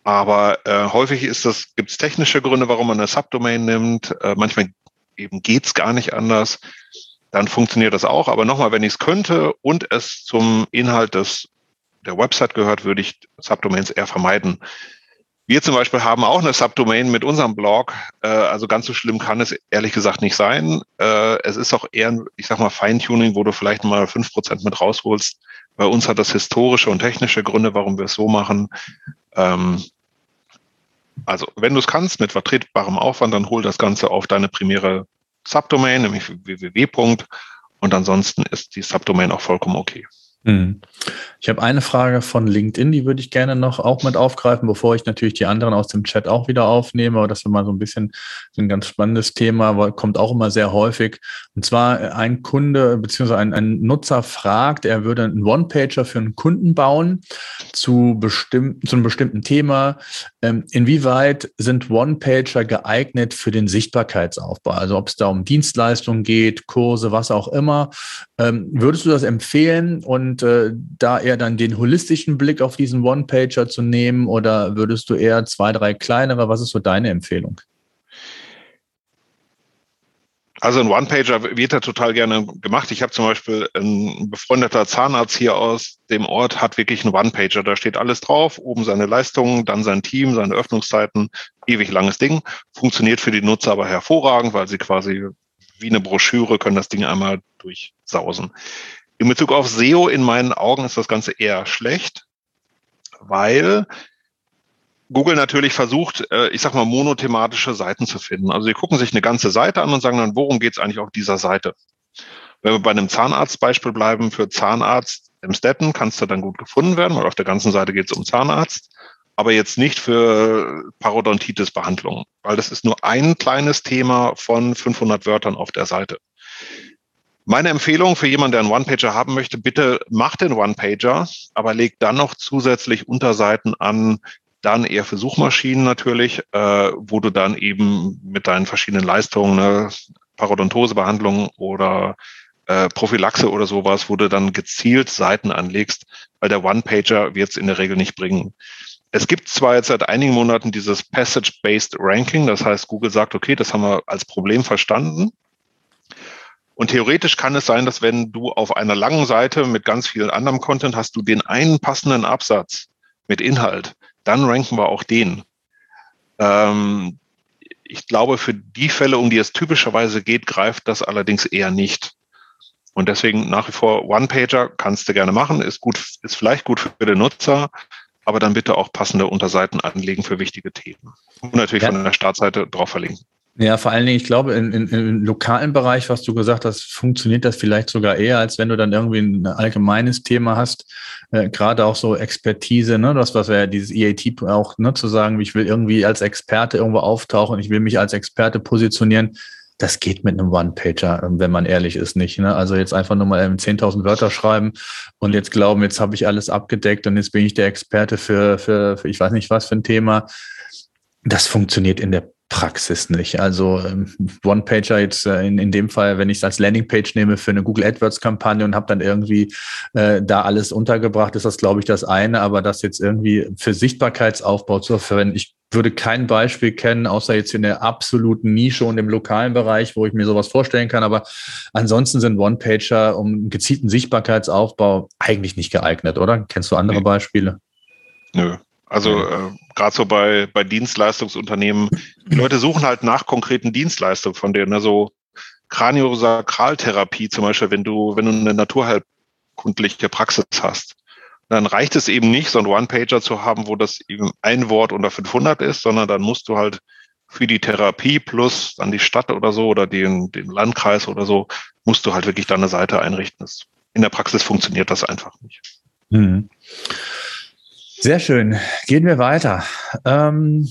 Aber äh, häufig ist das, gibt es technische Gründe, warum man eine Subdomain nimmt. Äh, manchmal eben geht's gar nicht anders. Dann funktioniert das auch. Aber nochmal, wenn ich es könnte und es zum Inhalt des, der Website gehört, würde ich Subdomains eher vermeiden. Wir zum Beispiel haben auch eine Subdomain mit unserem Blog. Äh, also ganz so schlimm kann es ehrlich gesagt nicht sein. Äh, es ist auch eher, ich sag mal, Feintuning, wo du vielleicht mal fünf Prozent mit rausholst. Bei uns hat das historische und technische Gründe, warum wir es so machen. Ähm, also, wenn du es kannst mit vertretbarem Aufwand, dann hol das Ganze auf deine primäre Subdomain, nämlich www. Und ansonsten ist die Subdomain auch vollkommen okay. Hm. Ich habe eine Frage von LinkedIn, die würde ich gerne noch auch mit aufgreifen, bevor ich natürlich die anderen aus dem Chat auch wieder aufnehme. Aber das ist mal so ein bisschen ein ganz spannendes Thema, kommt auch immer sehr häufig. Und zwar äh, ein Kunde bzw. Ein, ein Nutzer fragt, er würde einen One-Pager für einen Kunden bauen zu, bestimm zu einem bestimmten Thema. Ähm, inwieweit sind One-Pager geeignet für den Sichtbarkeitsaufbau? Also ob es da um Dienstleistungen geht, Kurse, was auch immer. Ähm, würdest du das empfehlen und äh, da eher dann den holistischen Blick auf diesen One-Pager zu nehmen oder würdest du eher zwei, drei kleinere? Was ist so deine Empfehlung? Also ein One-Pager wird ja total gerne gemacht. Ich habe zum Beispiel ein befreundeter Zahnarzt hier aus dem Ort hat wirklich einen One-Pager. Da steht alles drauf, oben seine Leistungen, dann sein Team, seine Öffnungszeiten, ewig langes Ding. Funktioniert für die Nutzer aber hervorragend, weil sie quasi wie eine Broschüre können das Ding einmal durchsausen. In Bezug auf SEO in meinen Augen ist das Ganze eher schlecht, weil Google natürlich versucht, äh, ich sag mal, monothematische Seiten zu finden. Also sie gucken sich eine ganze Seite an und sagen dann, worum geht es eigentlich auf dieser Seite? Wenn wir bei einem Zahnarztbeispiel bleiben, für Zahnarzt im Stetten kannst du dann gut gefunden werden, weil auf der ganzen Seite geht es um Zahnarzt, aber jetzt nicht für Parodontitis-Behandlung, weil das ist nur ein kleines Thema von 500 Wörtern auf der Seite. Meine Empfehlung für jemanden, der einen One-Pager haben möchte, bitte mach den One-Pager, aber leg dann noch zusätzlich Unterseiten an, dann eher für Suchmaschinen natürlich, äh, wo du dann eben mit deinen verschiedenen Leistungen, ne, Parodontosebehandlung oder äh, Prophylaxe oder sowas, wo du dann gezielt Seiten anlegst, weil der One-Pager wird es in der Regel nicht bringen. Es gibt zwar jetzt seit einigen Monaten dieses Passage-Based Ranking, das heißt, Google sagt, okay, das haben wir als Problem verstanden. Und theoretisch kann es sein, dass wenn du auf einer langen Seite mit ganz vielen anderem Content hast, du den einen passenden Absatz mit Inhalt, dann ranken wir auch den. Ähm, ich glaube, für die Fälle, um die es typischerweise geht, greift das allerdings eher nicht. Und deswegen nach wie vor One-Pager kannst du gerne machen, ist gut, ist vielleicht gut für den Nutzer, aber dann bitte auch passende Unterseiten anlegen für wichtige Themen. Und natürlich ja. von der Startseite drauf verlinken. Ja, vor allen Dingen, ich glaube, in, in, im lokalen Bereich, was du gesagt hast, funktioniert das vielleicht sogar eher, als wenn du dann irgendwie ein allgemeines Thema hast, äh, gerade auch so Expertise, ne, das, was ja dieses EAT auch, ne, zu sagen, ich will irgendwie als Experte irgendwo auftauchen, ich will mich als Experte positionieren. Das geht mit einem One-Pager, ähm, wenn man ehrlich ist, nicht. Ne? Also jetzt einfach nur mal 10.000 Wörter schreiben und jetzt glauben, jetzt habe ich alles abgedeckt und jetzt bin ich der Experte für, für, für ich weiß nicht was für ein Thema. Das funktioniert in der Praxis nicht. Also ähm, One-Pager jetzt äh, in, in dem Fall, wenn ich es als Landingpage nehme für eine Google AdWords-Kampagne und habe dann irgendwie äh, da alles untergebracht, ist das, glaube ich, das eine. Aber das jetzt irgendwie für Sichtbarkeitsaufbau zu verwenden, ich würde kein Beispiel kennen, außer jetzt in der absoluten Nische und im lokalen Bereich, wo ich mir sowas vorstellen kann. Aber ansonsten sind One-Pager um gezielten Sichtbarkeitsaufbau eigentlich nicht geeignet, oder? Kennst du andere Beispiele? Nö, also äh, gerade so bei, bei Dienstleistungsunternehmen, die Leute suchen halt nach konkreten Dienstleistungen von denen. Also Kraniosakraltherapie zum Beispiel, wenn du, wenn du eine naturheilkundliche Praxis hast, dann reicht es eben nicht, so einen One-Pager zu haben, wo das eben ein Wort unter 500 ist, sondern dann musst du halt für die Therapie plus dann die Stadt oder so oder den, den Landkreis oder so, musst du halt wirklich deine Seite einrichten. in der Praxis funktioniert das einfach nicht. Mhm. Sehr schön. Gehen wir weiter. Ähm,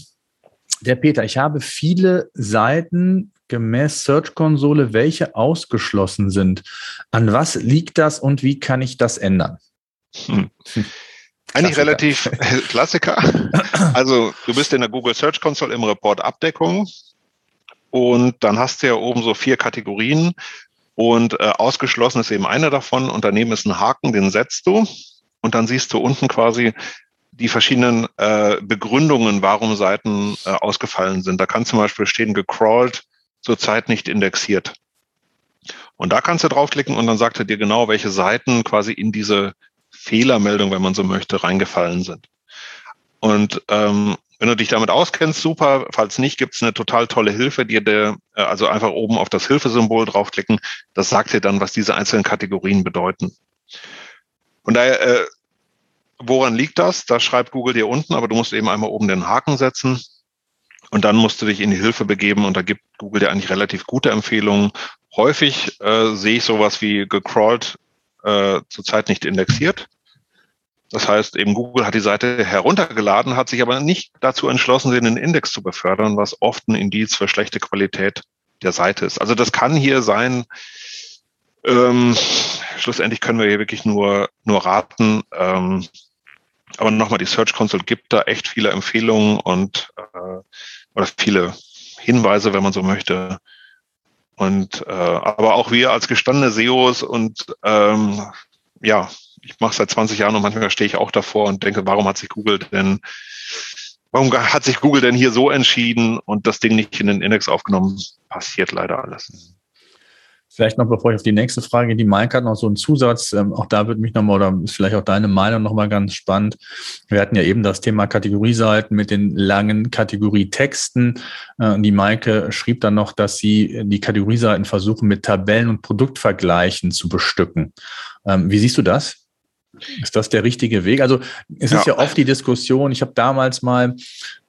der Peter, ich habe viele Seiten gemäß Search-Konsole, welche ausgeschlossen sind. An was liegt das und wie kann ich das ändern? Hm. Eigentlich relativ Klassiker. Also du bist in der Google Search Console im Report Abdeckung und dann hast du ja oben so vier Kategorien und äh, ausgeschlossen ist eben eine davon und daneben ist ein Haken, den setzt du und dann siehst du unten quasi, die verschiedenen äh, Begründungen, warum Seiten äh, ausgefallen sind. Da kann zum Beispiel stehen, gecrawled, zurzeit nicht indexiert. Und da kannst du draufklicken und dann sagt er dir genau, welche Seiten quasi in diese Fehlermeldung, wenn man so möchte, reingefallen sind. Und ähm, wenn du dich damit auskennst, super. Falls nicht, gibt's eine total tolle Hilfe, die dir, äh, also einfach oben auf das Hilfesymbol draufklicken. Das sagt dir dann, was diese einzelnen Kategorien bedeuten. Und daher äh, Woran liegt das? Da schreibt Google dir unten, aber du musst eben einmal oben den Haken setzen. Und dann musst du dich in die Hilfe begeben und da gibt Google dir eigentlich relativ gute Empfehlungen. Häufig äh, sehe ich sowas wie gecrawled äh, zurzeit nicht indexiert. Das heißt, eben Google hat die Seite heruntergeladen, hat sich aber nicht dazu entschlossen, sie in den Index zu befördern, was oft ein Indiz für schlechte Qualität der Seite ist. Also das kann hier sein. Ähm, schlussendlich können wir hier wirklich nur, nur raten. Ähm, aber nochmal, die Search Console gibt da echt viele Empfehlungen und äh, oder viele Hinweise, wenn man so möchte. Und äh, aber auch wir als gestandene SEOs und ähm, ja, ich mache seit 20 Jahren und manchmal stehe ich auch davor und denke, warum hat sich Google denn, warum hat sich Google denn hier so entschieden und das Ding nicht in den Index aufgenommen? Passiert leider alles. Vielleicht noch, bevor ich auf die nächste Frage, die Mike hat noch so einen Zusatz. Ähm, auch da würde mich nochmal, oder ist vielleicht auch deine Meinung nochmal ganz spannend. Wir hatten ja eben das Thema Kategorieseiten mit den langen Kategorietexten. Äh, die Maike schrieb dann noch, dass sie die Kategorieseiten versuchen, mit Tabellen und Produktvergleichen zu bestücken. Ähm, wie siehst du das? Ist das der richtige Weg? Also es ist ja, ja oft die Diskussion, ich habe damals mal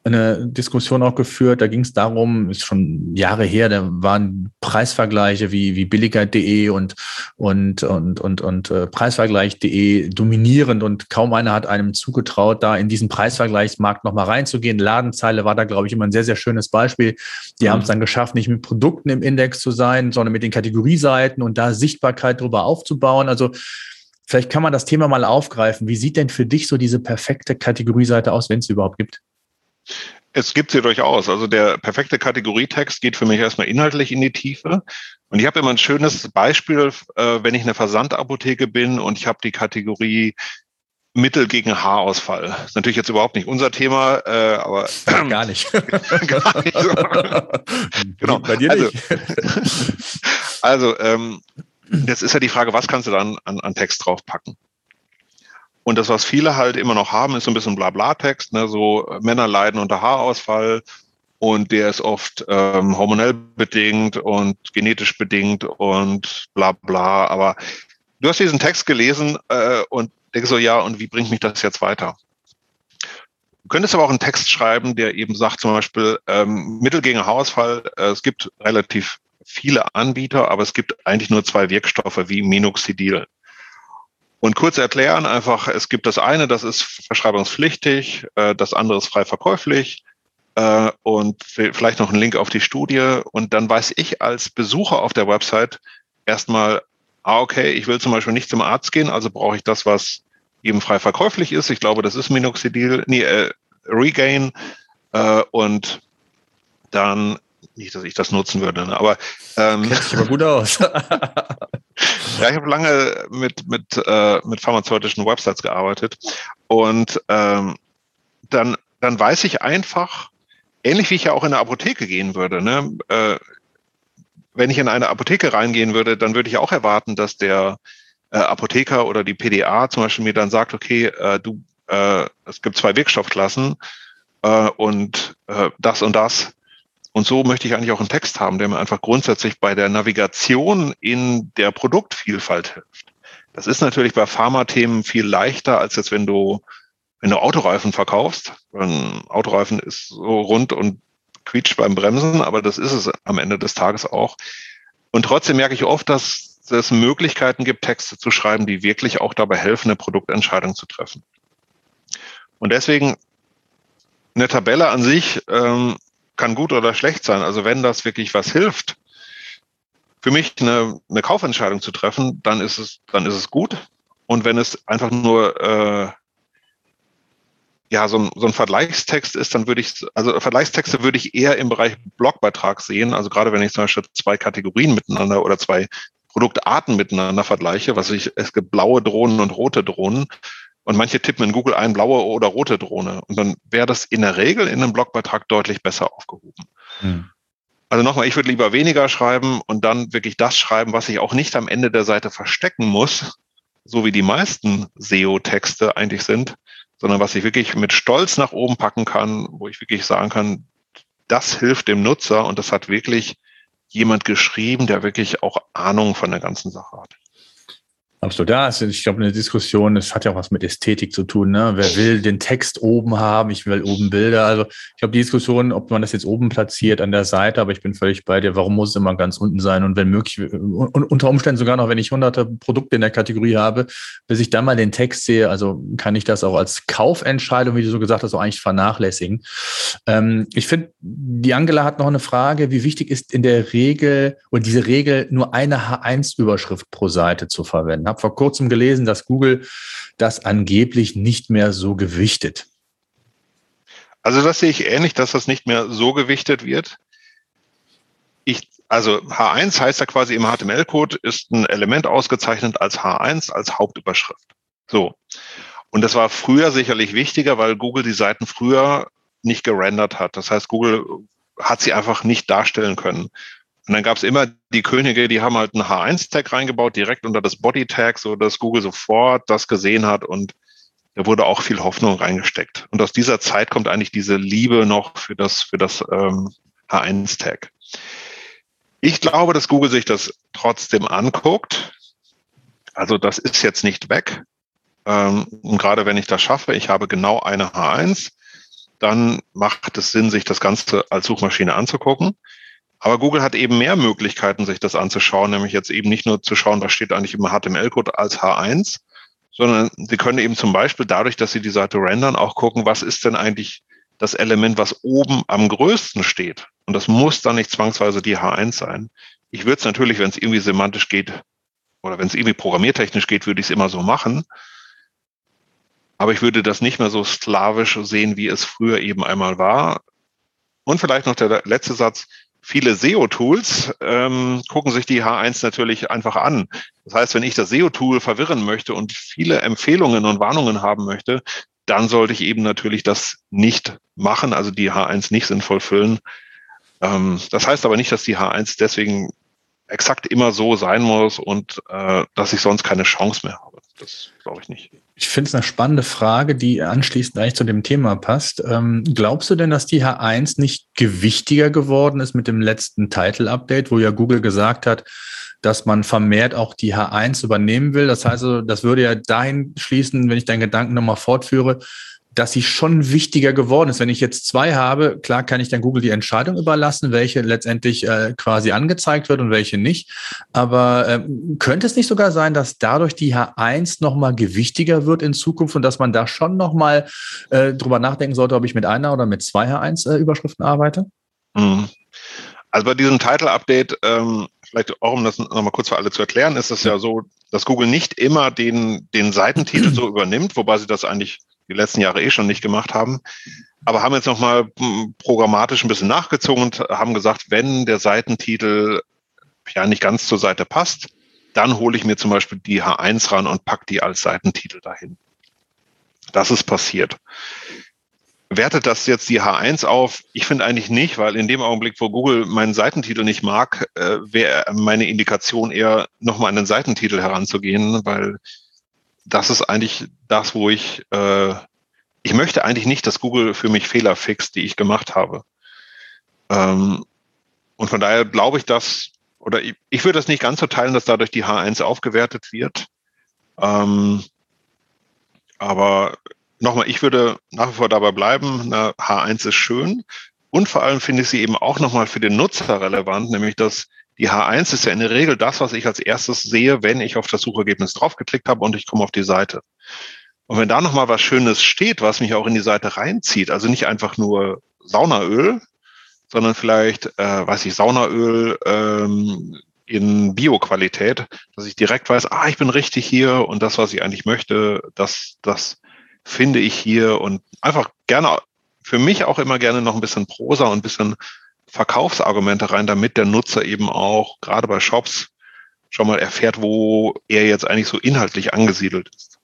eine Diskussion auch geführt, da ging es darum, ist schon Jahre her, da waren Preisvergleiche wie, wie billigkeit.de und, und, und, und, und äh, Preisvergleich.de dominierend und kaum einer hat einem zugetraut, da in diesen Preisvergleichsmarkt nochmal reinzugehen. Ladenzeile war da, glaube ich, immer ein sehr, sehr schönes Beispiel. Die mhm. haben es dann geschafft, nicht mit Produkten im Index zu sein, sondern mit den Kategorieseiten und da Sichtbarkeit drüber aufzubauen. Also Vielleicht kann man das Thema mal aufgreifen. Wie sieht denn für dich so diese perfekte Kategorieseite aus, wenn es überhaupt gibt? Es gibt sie durchaus. Also der perfekte Kategorietext geht für mich erstmal inhaltlich in die Tiefe. Und ich habe immer ein schönes Beispiel, äh, wenn ich eine Versandapotheke bin und ich habe die Kategorie Mittel gegen Haarausfall. Das ist natürlich jetzt überhaupt nicht unser Thema, äh, aber gar nicht. gar nicht. Genau. Bei dir nicht. Also, also ähm, Jetzt ist ja die Frage, was kannst du dann an, an Text draufpacken? Und das, was viele halt immer noch haben, ist so ein bisschen Blabla-Text, ne? so äh, Männer leiden unter Haarausfall und der ist oft ähm, hormonell bedingt und genetisch bedingt und bla bla. Aber du hast diesen Text gelesen äh, und denkst so, ja, und wie bringt mich das jetzt weiter? Du könntest aber auch einen Text schreiben, der eben sagt, zum Beispiel ähm, Mittel gegen Haarausfall. Äh, es gibt relativ viele Anbieter, aber es gibt eigentlich nur zwei Wirkstoffe wie Minoxidil. Und kurz erklären einfach, es gibt das eine, das ist verschreibungspflichtig, äh, das andere ist frei verkäuflich äh, und vielleicht noch ein Link auf die Studie. Und dann weiß ich als Besucher auf der Website erstmal, ah, okay, ich will zum Beispiel nicht zum Arzt gehen, also brauche ich das, was eben frei verkäuflich ist. Ich glaube, das ist Minoxidil, nee, äh, Regain. Äh, und dann nicht, dass ich das nutzen würde, ne? aber ähm, kennt sich aber gut aus. ja, ich habe lange mit mit äh, mit pharmazeutischen Websites gearbeitet und ähm, dann dann weiß ich einfach, ähnlich wie ich ja auch in eine Apotheke gehen würde, ne? Äh, wenn ich in eine Apotheke reingehen würde, dann würde ich auch erwarten, dass der äh, Apotheker oder die PDA zum Beispiel mir dann sagt, okay, äh, du, äh, es gibt zwei Wirkstoffklassen äh, und äh, das und das und so möchte ich eigentlich auch einen Text haben, der mir einfach grundsätzlich bei der Navigation in der Produktvielfalt hilft. Das ist natürlich bei Pharmathemen viel leichter, als jetzt wenn du, wenn du Autoreifen verkaufst. Ein Autoreifen ist so rund und quietscht beim Bremsen, aber das ist es am Ende des Tages auch. Und trotzdem merke ich oft, dass es Möglichkeiten gibt, Texte zu schreiben, die wirklich auch dabei helfen, eine Produktentscheidung zu treffen. Und deswegen eine Tabelle an sich ähm, kann gut oder schlecht sein. Also wenn das wirklich was hilft, für mich eine, eine Kaufentscheidung zu treffen, dann ist es, dann ist es gut. Und wenn es einfach nur äh, ja, so ein, so ein Vergleichstext ist, dann würde ich, also Vergleichstexte würde ich eher im Bereich Blogbeitrag sehen. Also gerade wenn ich zum Beispiel zwei Kategorien miteinander oder zwei Produktarten miteinander vergleiche, was ich, es gibt blaue Drohnen und rote Drohnen, und manche tippen in Google ein blaue oder rote Drohne. Und dann wäre das in der Regel in einem Blogbeitrag deutlich besser aufgehoben. Hm. Also nochmal, ich würde lieber weniger schreiben und dann wirklich das schreiben, was ich auch nicht am Ende der Seite verstecken muss, so wie die meisten SEO-Texte eigentlich sind, sondern was ich wirklich mit Stolz nach oben packen kann, wo ich wirklich sagen kann, das hilft dem Nutzer und das hat wirklich jemand geschrieben, der wirklich auch Ahnung von der ganzen Sache hat. Absolut. Ja, also ich glaube, eine Diskussion, das hat ja auch was mit Ästhetik zu tun. Ne? Wer will den Text oben haben? Ich will oben Bilder. Also ich glaube, die Diskussion, ob man das jetzt oben platziert an der Seite, aber ich bin völlig bei dir. Warum muss es immer ganz unten sein? Und wenn möglich, und unter Umständen sogar noch, wenn ich hunderte Produkte in der Kategorie habe, bis ich dann mal den Text sehe, also kann ich das auch als Kaufentscheidung, wie du so gesagt hast, auch eigentlich vernachlässigen. Ähm, ich finde, die Angela hat noch eine Frage, wie wichtig ist in der Regel und diese Regel nur eine H1-Überschrift pro Seite zu verwenden? Habe vor kurzem gelesen, dass Google das angeblich nicht mehr so gewichtet. Also das sehe ich ähnlich, dass das nicht mehr so gewichtet wird. Ich, also H1 heißt ja quasi im HTML-Code ist ein Element ausgezeichnet als H1 als Hauptüberschrift. So. Und das war früher sicherlich wichtiger, weil Google die Seiten früher nicht gerendert hat. Das heißt, Google hat sie einfach nicht darstellen können. Und dann gab es immer die Könige, die haben halt einen H1-Tag reingebaut, direkt unter das Body-Tag, so dass Google sofort das gesehen hat und da wurde auch viel Hoffnung reingesteckt. Und aus dieser Zeit kommt eigentlich diese Liebe noch für das, für das ähm, H1-Tag. Ich glaube, dass Google sich das trotzdem anguckt. Also das ist jetzt nicht weg. Ähm, und gerade wenn ich das schaffe, ich habe genau eine H1, dann macht es Sinn, sich das Ganze als Suchmaschine anzugucken. Aber Google hat eben mehr Möglichkeiten, sich das anzuschauen, nämlich jetzt eben nicht nur zu schauen, was steht eigentlich im HTML-Code als H1, sondern Sie können eben zum Beispiel dadurch, dass Sie die Seite rendern, auch gucken, was ist denn eigentlich das Element, was oben am größten steht. Und das muss dann nicht zwangsweise die H1 sein. Ich würde es natürlich, wenn es irgendwie semantisch geht oder wenn es irgendwie programmiertechnisch geht, würde ich es immer so machen. Aber ich würde das nicht mehr so sklavisch sehen, wie es früher eben einmal war. Und vielleicht noch der letzte Satz viele SEO-Tools ähm, gucken sich die H1 natürlich einfach an. Das heißt, wenn ich das SEO-Tool verwirren möchte und viele Empfehlungen und Warnungen haben möchte, dann sollte ich eben natürlich das nicht machen, also die H1 nicht sinnvoll füllen. Ähm, das heißt aber nicht, dass die H1 deswegen exakt immer so sein muss und äh, dass ich sonst keine Chance mehr habe. Das glaube ich nicht. Ich finde es eine spannende Frage, die anschließend eigentlich zu dem Thema passt. Ähm, glaubst du denn, dass die H1 nicht gewichtiger geworden ist mit dem letzten Title-Update, wo ja Google gesagt hat, dass man vermehrt auch die H1 übernehmen will? Das heißt, also, das würde ja dahin schließen, wenn ich deinen Gedanken nochmal fortführe, dass sie schon wichtiger geworden ist. Wenn ich jetzt zwei habe, klar kann ich dann Google die Entscheidung überlassen, welche letztendlich äh, quasi angezeigt wird und welche nicht. Aber ähm, könnte es nicht sogar sein, dass dadurch die H1 nochmal gewichtiger wird in Zukunft und dass man da schon nochmal äh, drüber nachdenken sollte, ob ich mit einer oder mit zwei H1-Überschriften äh, arbeite? Mhm. Also bei diesem Title-Update, ähm, vielleicht auch um das nochmal kurz für alle zu erklären, ist es ja so, dass Google nicht immer den, den Seitentitel so übernimmt, wobei sie das eigentlich die letzten Jahre eh schon nicht gemacht haben. Aber haben jetzt nochmal hm, programmatisch ein bisschen nachgezogen und haben gesagt, wenn der Seitentitel ja nicht ganz zur Seite passt, dann hole ich mir zum Beispiel die H1 ran und pack die als Seitentitel dahin. Das ist passiert. Wertet das jetzt die H1 auf? Ich finde eigentlich nicht, weil in dem Augenblick, wo Google meinen Seitentitel nicht mag, äh, wäre meine Indikation eher nochmal an den Seitentitel heranzugehen, weil das ist eigentlich das, wo ich, äh, ich möchte eigentlich nicht, dass Google für mich Fehler fixt, die ich gemacht habe. Ähm, und von daher glaube ich, dass, oder ich, ich würde das nicht ganz so teilen, dass dadurch die H1 aufgewertet wird. Ähm, aber nochmal, ich würde nach wie vor dabei bleiben, eine H1 ist schön. Und vor allem finde ich sie eben auch nochmal für den Nutzer relevant, nämlich dass die H1 ist ja in der Regel das, was ich als erstes sehe, wenn ich auf das Suchergebnis draufgeklickt habe und ich komme auf die Seite. Und wenn da nochmal was Schönes steht, was mich auch in die Seite reinzieht, also nicht einfach nur Saunaöl, sondern vielleicht, äh, weiß ich, Saunaöl ähm, in Bio-Qualität, dass ich direkt weiß, ah, ich bin richtig hier und das, was ich eigentlich möchte, das, das finde ich hier und einfach gerne, für mich auch immer gerne noch ein bisschen Prosa und ein bisschen Verkaufsargumente rein, damit der Nutzer eben auch gerade bei Shops schon mal erfährt, wo er jetzt eigentlich so inhaltlich angesiedelt ist.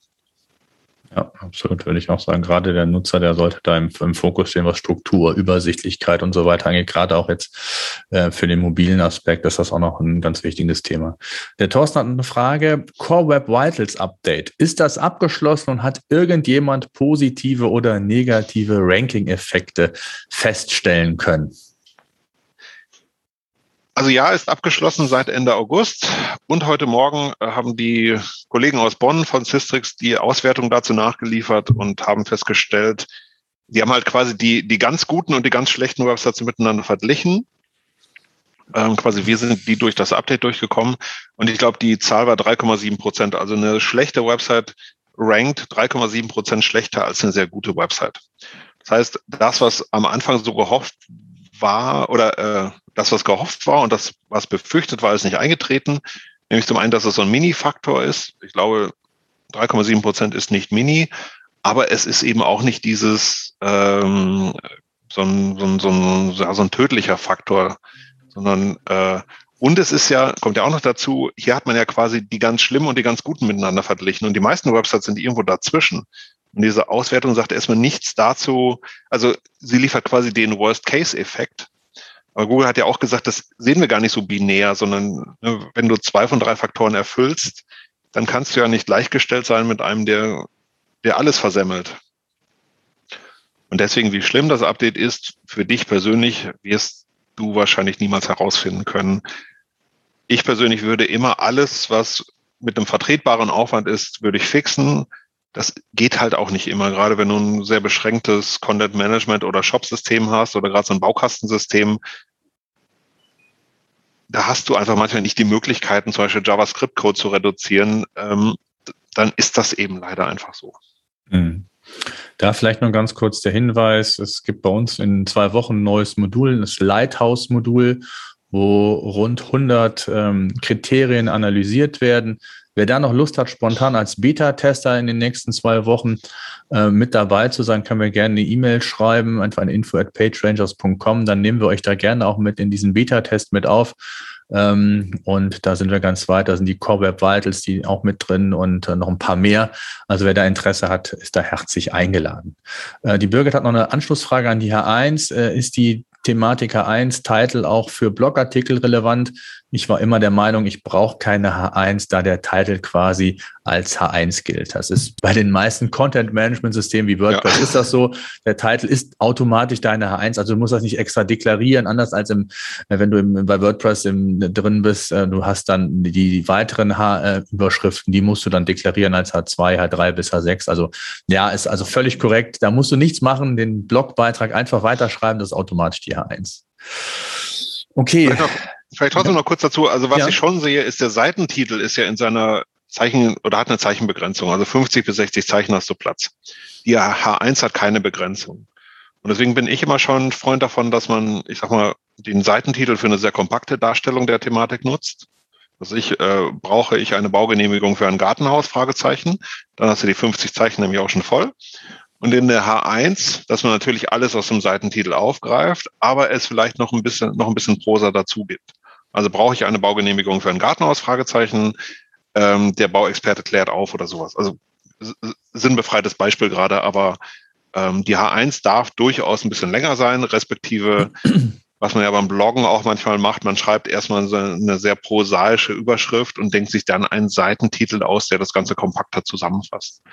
Ja, absolut, würde ich auch sagen. Gerade der Nutzer, der sollte da im, im Fokus stehen, was Struktur, Übersichtlichkeit und so weiter angeht. Gerade auch jetzt äh, für den mobilen Aspekt ist das auch noch ein ganz wichtiges Thema. Der Thorsten hat eine Frage. Core Web Vitals Update. Ist das abgeschlossen und hat irgendjemand positive oder negative Ranking-Effekte feststellen können? Also ja, ist abgeschlossen seit Ende August und heute Morgen äh, haben die Kollegen aus Bonn von Systrix die Auswertung dazu nachgeliefert und haben festgestellt, die haben halt quasi die, die ganz guten und die ganz schlechten Websites miteinander verglichen. Ähm, quasi wir sind die durch das Update durchgekommen und ich glaube, die Zahl war 3,7 Prozent. Also eine schlechte Website rankt 3,7 Prozent schlechter als eine sehr gute Website. Das heißt, das, was am Anfang so gehofft war oder äh, das, was gehofft war und das, was befürchtet war, ist nicht eingetreten. Nämlich zum einen, dass es so ein Mini-Faktor ist. Ich glaube, 3,7 Prozent ist nicht Mini, aber es ist eben auch nicht dieses ähm, so, ein, so, ein, so, ein, so ein tödlicher Faktor, sondern äh, und es ist ja, kommt ja auch noch dazu, hier hat man ja quasi die ganz schlimmen und die ganz guten miteinander verglichen. Und die meisten Websites sind irgendwo dazwischen. Und diese Auswertung sagt erstmal nichts dazu, also sie liefert quasi den Worst-Case-Effekt. Aber Google hat ja auch gesagt, das sehen wir gar nicht so binär, sondern ne, wenn du zwei von drei Faktoren erfüllst, dann kannst du ja nicht gleichgestellt sein mit einem, der, der alles versemmelt. Und deswegen, wie schlimm das Update ist, für dich persönlich wirst du wahrscheinlich niemals herausfinden können. Ich persönlich würde immer alles, was mit einem vertretbaren Aufwand ist, würde ich fixen das geht halt auch nicht immer, gerade wenn du ein sehr beschränktes Content Management oder Shop-System hast oder gerade so ein Baukastensystem. Da hast du einfach manchmal nicht die Möglichkeiten, zum Beispiel JavaScript-Code zu reduzieren. Ähm, dann ist das eben leider einfach so. Mhm. Da vielleicht noch ganz kurz der Hinweis, es gibt bei uns in zwei Wochen ein neues Modul, das Lighthouse-Modul, wo rund 100 ähm, Kriterien analysiert werden, Wer da noch Lust hat, spontan als Beta-Tester in den nächsten zwei Wochen äh, mit dabei zu sein, kann mir gerne eine E-Mail schreiben, einfach eine info at pagerangers.com. Dann nehmen wir euch da gerne auch mit in diesen Beta-Test mit auf. Ähm, und da sind wir ganz weit. Da sind die Core Web Vitals, die auch mit drin und äh, noch ein paar mehr. Also wer da Interesse hat, ist da herzlich eingeladen. Äh, die Birgit hat noch eine Anschlussfrage an die H1. Äh, ist die Thematik H1 Title auch für Blogartikel relevant? Ich war immer der Meinung, ich brauche keine H1, da der Titel quasi als H1 gilt. Das ist bei den meisten Content-Management-Systemen wie WordPress ja. ist das so. Der Titel ist automatisch deine H1, also du musst das nicht extra deklarieren, anders als im, äh, wenn du im, bei WordPress im, drin bist. Äh, du hast dann die, die weiteren H-Überschriften, die musst du dann deklarieren als H2, H3 bis H6. Also ja, ist also völlig korrekt. Da musst du nichts machen, den Blogbeitrag einfach weiterschreiben, das ist automatisch die H1. Okay. Vielleicht trotzdem noch kurz dazu. Also was ja. ich schon sehe, ist der Seitentitel ist ja in seiner Zeichen oder hat eine Zeichenbegrenzung. Also 50 bis 60 Zeichen hast du Platz. Die H1 hat keine Begrenzung. Und deswegen bin ich immer schon Freund davon, dass man, ich sag mal, den Seitentitel für eine sehr kompakte Darstellung der Thematik nutzt. Also ich äh, brauche ich eine Baugenehmigung für ein Gartenhaus? Fragezeichen. Dann hast du die 50 Zeichen nämlich auch schon voll. Und in der H1, dass man natürlich alles aus dem Seitentitel aufgreift, aber es vielleicht noch ein bisschen, noch ein bisschen Prosa dazu gibt. Also brauche ich eine Baugenehmigung für ein Gartenhaus? Fragezeichen. Ähm, der Bauexperte klärt auf oder sowas. Also sinnbefreites Beispiel gerade, aber ähm, die H1 darf durchaus ein bisschen länger sein, respektive was man ja beim Bloggen auch manchmal macht, man schreibt erstmal so eine sehr prosaische Überschrift und denkt sich dann einen Seitentitel aus, der das Ganze kompakter zusammenfasst.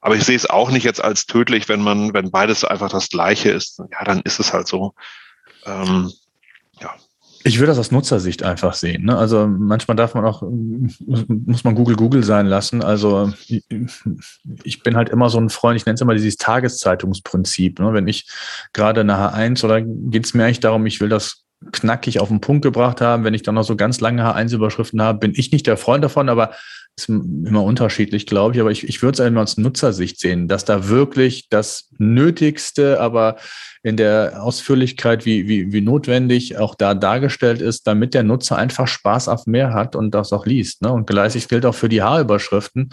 Aber ich sehe es auch nicht jetzt als tödlich, wenn man, wenn beides einfach das Gleiche ist. Ja, dann ist es halt so. Ähm, ja. Ich würde das aus Nutzersicht einfach sehen. Ne? Also manchmal darf man auch, muss man Google Google sein lassen. Also ich bin halt immer so ein Freund, ich nenne es immer dieses Tageszeitungsprinzip. Ne? Wenn ich gerade eine H1 oder geht es mir eigentlich darum, ich will das knackig auf den Punkt gebracht haben. Wenn ich dann noch so ganz lange H1-Überschriften habe, bin ich nicht der Freund davon, aber ist immer unterschiedlich, glaube ich. Aber ich, ich würde es einmal aus Nutzersicht sehen, dass da wirklich das Nötigste, aber in der Ausführlichkeit wie, wie, wie notwendig auch da dargestellt ist, damit der Nutzer einfach Spaß auf mehr hat und das auch liest. Ne? Und gleichzeitig gilt auch für die H-Überschriften,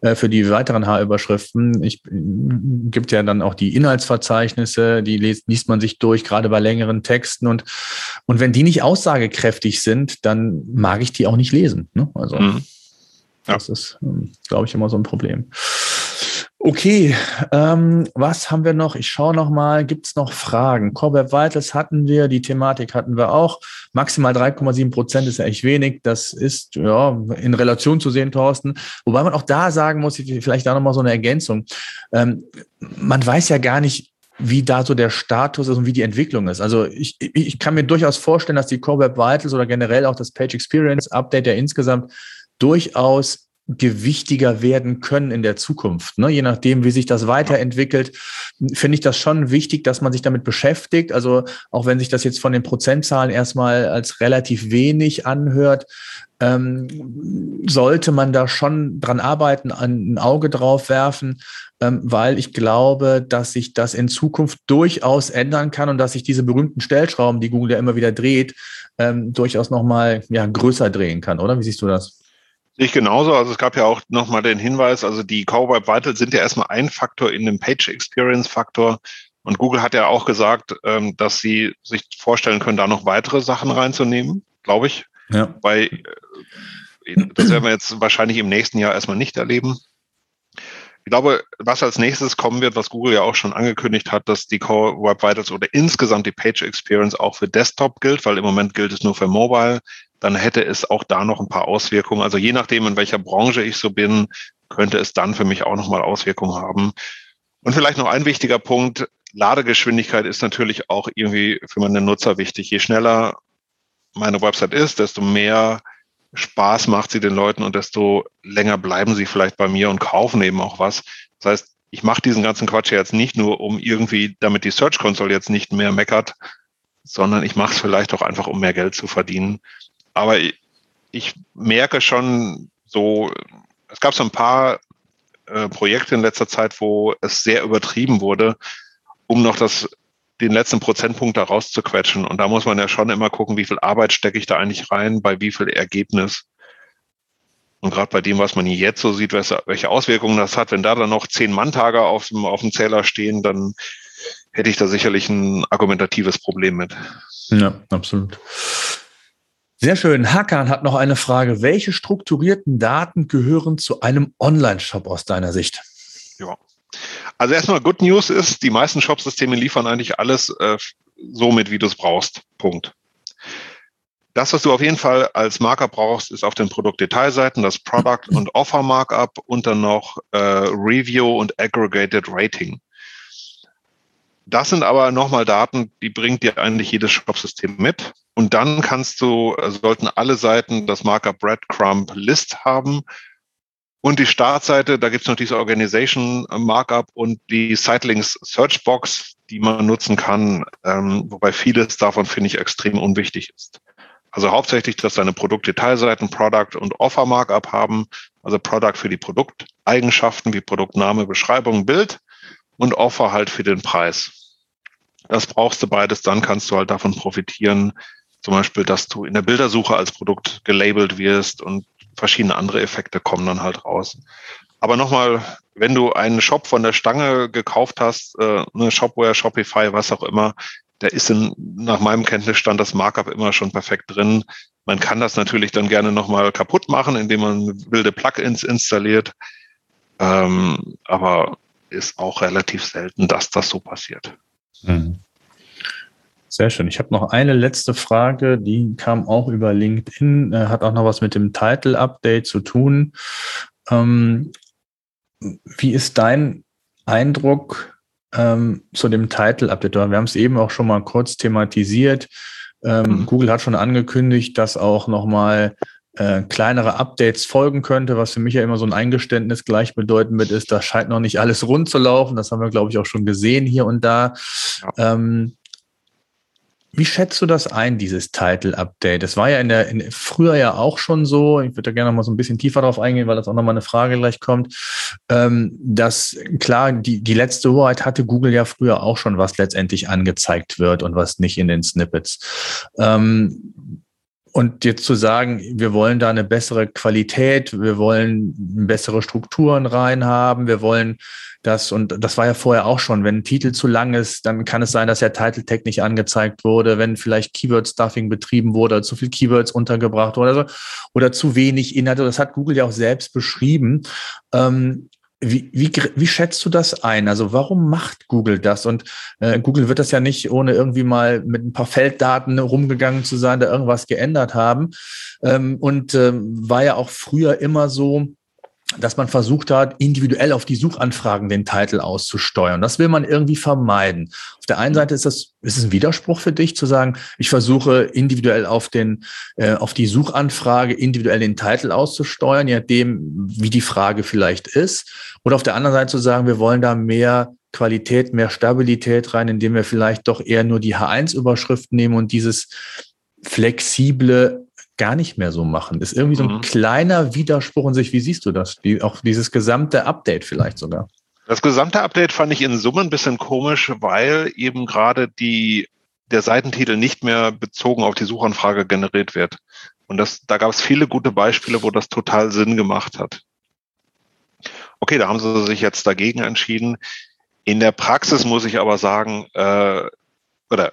äh, für die weiteren H-Überschriften. Ich gibt ja dann auch die Inhaltsverzeichnisse, die liest, liest man sich durch, gerade bei längeren Texten. Und, und wenn die nicht aussagekräftig sind, dann mag ich die auch nicht lesen. Ne? Also mhm. Ja. das ist, ähm, glaube ich, immer so ein Problem. Okay, ähm, was haben wir noch? Ich schaue noch mal. Gibt es noch Fragen? Core Vitals hatten wir, die Thematik hatten wir auch. Maximal 3,7 Prozent ist ja echt wenig. Das ist ja in Relation zu sehen, Thorsten. Wobei man auch da sagen muss, vielleicht da noch mal so eine Ergänzung. Ähm, man weiß ja gar nicht, wie da so der Status ist und wie die Entwicklung ist. Also ich, ich kann mir durchaus vorstellen, dass die Core Web Vitals oder generell auch das Page Experience Update ja insgesamt durchaus gewichtiger werden können in der Zukunft. Ne? Je nachdem, wie sich das weiterentwickelt, finde ich das schon wichtig, dass man sich damit beschäftigt. Also auch wenn sich das jetzt von den Prozentzahlen erstmal als relativ wenig anhört, ähm, sollte man da schon dran arbeiten, ein Auge drauf werfen, ähm, weil ich glaube, dass sich das in Zukunft durchaus ändern kann und dass sich diese berühmten Stellschrauben, die Google ja immer wieder dreht, ähm, durchaus nochmal ja, größer drehen kann, oder? Wie siehst du das? Ich genauso. Also es gab ja auch nochmal den Hinweis, also die Core Web Vitals sind ja erstmal ein Faktor in dem Page Experience Faktor. Und Google hat ja auch gesagt, ähm, dass sie sich vorstellen können, da noch weitere Sachen reinzunehmen, glaube ich. Ja. Weil äh, das werden wir jetzt wahrscheinlich im nächsten Jahr erstmal nicht erleben. Ich glaube, was als nächstes kommen wird, was Google ja auch schon angekündigt hat, dass die Core Web Vitals oder insgesamt die Page Experience auch für Desktop gilt, weil im Moment gilt es nur für Mobile dann hätte es auch da noch ein paar Auswirkungen. Also je nachdem, in welcher Branche ich so bin, könnte es dann für mich auch nochmal Auswirkungen haben. Und vielleicht noch ein wichtiger Punkt. Ladegeschwindigkeit ist natürlich auch irgendwie für meine Nutzer wichtig. Je schneller meine Website ist, desto mehr Spaß macht sie den Leuten und desto länger bleiben sie vielleicht bei mir und kaufen eben auch was. Das heißt, ich mache diesen ganzen Quatsch jetzt nicht nur, um irgendwie, damit die Search Console jetzt nicht mehr meckert, sondern ich mache es vielleicht auch einfach, um mehr Geld zu verdienen. Aber ich, ich merke schon so, es gab so ein paar äh, Projekte in letzter Zeit, wo es sehr übertrieben wurde, um noch das, den letzten Prozentpunkt da rauszuquetschen. Und da muss man ja schon immer gucken, wie viel Arbeit stecke ich da eigentlich rein, bei wie viel Ergebnis. Und gerade bei dem, was man jetzt so sieht, welche Auswirkungen das hat, wenn da dann noch zehn Manntage auf dem, auf dem Zähler stehen, dann hätte ich da sicherlich ein argumentatives Problem mit. Ja, absolut. Sehr schön. Hakan hat noch eine Frage. Welche strukturierten Daten gehören zu einem Online-Shop aus deiner Sicht? Ja. Also erstmal Good News ist, die meisten Shopsysteme liefern eigentlich alles äh, so mit, wie du es brauchst. Punkt. Das, was du auf jeden Fall als Markup brauchst, ist auf den Produktdetailseiten das Product und Offer Markup und dann noch äh, Review und Aggregated Rating. Das sind aber nochmal Daten, die bringt dir eigentlich jedes Shopsystem mit. Und dann kannst du, äh, sollten alle Seiten das Markup Breadcrumb List haben. Und die Startseite, da gibt's noch diese Organization Markup und die Sitelinks Searchbox, die man nutzen kann, ähm, wobei vieles davon finde ich extrem unwichtig ist. Also hauptsächlich, dass deine Produktdetailseiten Product und Offer Markup haben, also Product für die Produkteigenschaften wie Produktname, Beschreibung, Bild und Offer halt für den Preis. Das brauchst du beides, dann kannst du halt davon profitieren, zum Beispiel, dass du in der Bildersuche als Produkt gelabelt wirst und verschiedene andere Effekte kommen dann halt raus. Aber nochmal, wenn du einen Shop von der Stange gekauft hast, äh, eine Shopware, Shopify, was auch immer, da ist in, nach meinem Kenntnisstand das Markup immer schon perfekt drin. Man kann das natürlich dann gerne nochmal kaputt machen, indem man wilde Plugins installiert. Ähm, aber ist auch relativ selten, dass das so passiert. Mhm. Sehr schön. Ich habe noch eine letzte Frage, die kam auch über LinkedIn, äh, hat auch noch was mit dem Title-Update zu tun. Ähm, wie ist dein Eindruck ähm, zu dem Title-Update? Wir haben es eben auch schon mal kurz thematisiert. Ähm, mhm. Google hat schon angekündigt, dass auch nochmal äh, kleinere Updates folgen könnte, was für mich ja immer so ein Eingeständnis gleichbedeutend mit ist, da scheint noch nicht alles rund zu laufen. Das haben wir, glaube ich, auch schon gesehen hier und da. Ja. Ähm, wie schätzt du das ein, dieses Title-Update? Das war ja in der in, früher ja auch schon so. Ich würde da gerne noch mal so ein bisschen tiefer drauf eingehen, weil das auch noch mal eine Frage gleich kommt. Ähm, dass klar, die, die letzte Hoheit hatte Google ja früher auch schon, was letztendlich angezeigt wird und was nicht in den Snippets. Ähm, und jetzt zu sagen, wir wollen da eine bessere Qualität, wir wollen bessere Strukturen reinhaben, wir wollen das, und das war ja vorher auch schon, wenn ein Titel zu lang ist, dann kann es sein, dass der Title Tag nicht angezeigt wurde, wenn vielleicht Keyword Stuffing betrieben wurde, zu viel Keywords untergebracht wurde oder, so, oder zu wenig Inhalte. Das hat Google ja auch selbst beschrieben. Ähm, wie, wie, wie schätzt du das ein? Also warum macht Google das? Und äh, Google wird das ja nicht, ohne irgendwie mal mit ein paar Felddaten rumgegangen zu sein, da irgendwas geändert haben. Ähm, und ähm, war ja auch früher immer so, dass man versucht hat, individuell auf die Suchanfragen den Titel auszusteuern. Das will man irgendwie vermeiden. Auf der einen Seite ist das, ist es ein Widerspruch für dich zu sagen, ich versuche individuell auf den, äh, auf die Suchanfrage individuell den Titel auszusteuern, je nachdem, wie die Frage vielleicht ist. Oder auf der anderen Seite zu sagen, wir wollen da mehr Qualität, mehr Stabilität rein, indem wir vielleicht doch eher nur die H1-Überschrift nehmen und dieses flexible gar nicht mehr so machen. Ist irgendwie so ein mhm. kleiner Widerspruch in sich. Wie siehst du das? Die, auch dieses gesamte Update vielleicht sogar. Das gesamte Update fand ich in Summe ein bisschen komisch, weil eben gerade die, der Seitentitel nicht mehr bezogen auf die Suchanfrage generiert wird. Und das, da gab es viele gute Beispiele, wo das total Sinn gemacht hat. Okay, da haben sie sich jetzt dagegen entschieden. In der Praxis muss ich aber sagen, äh, oder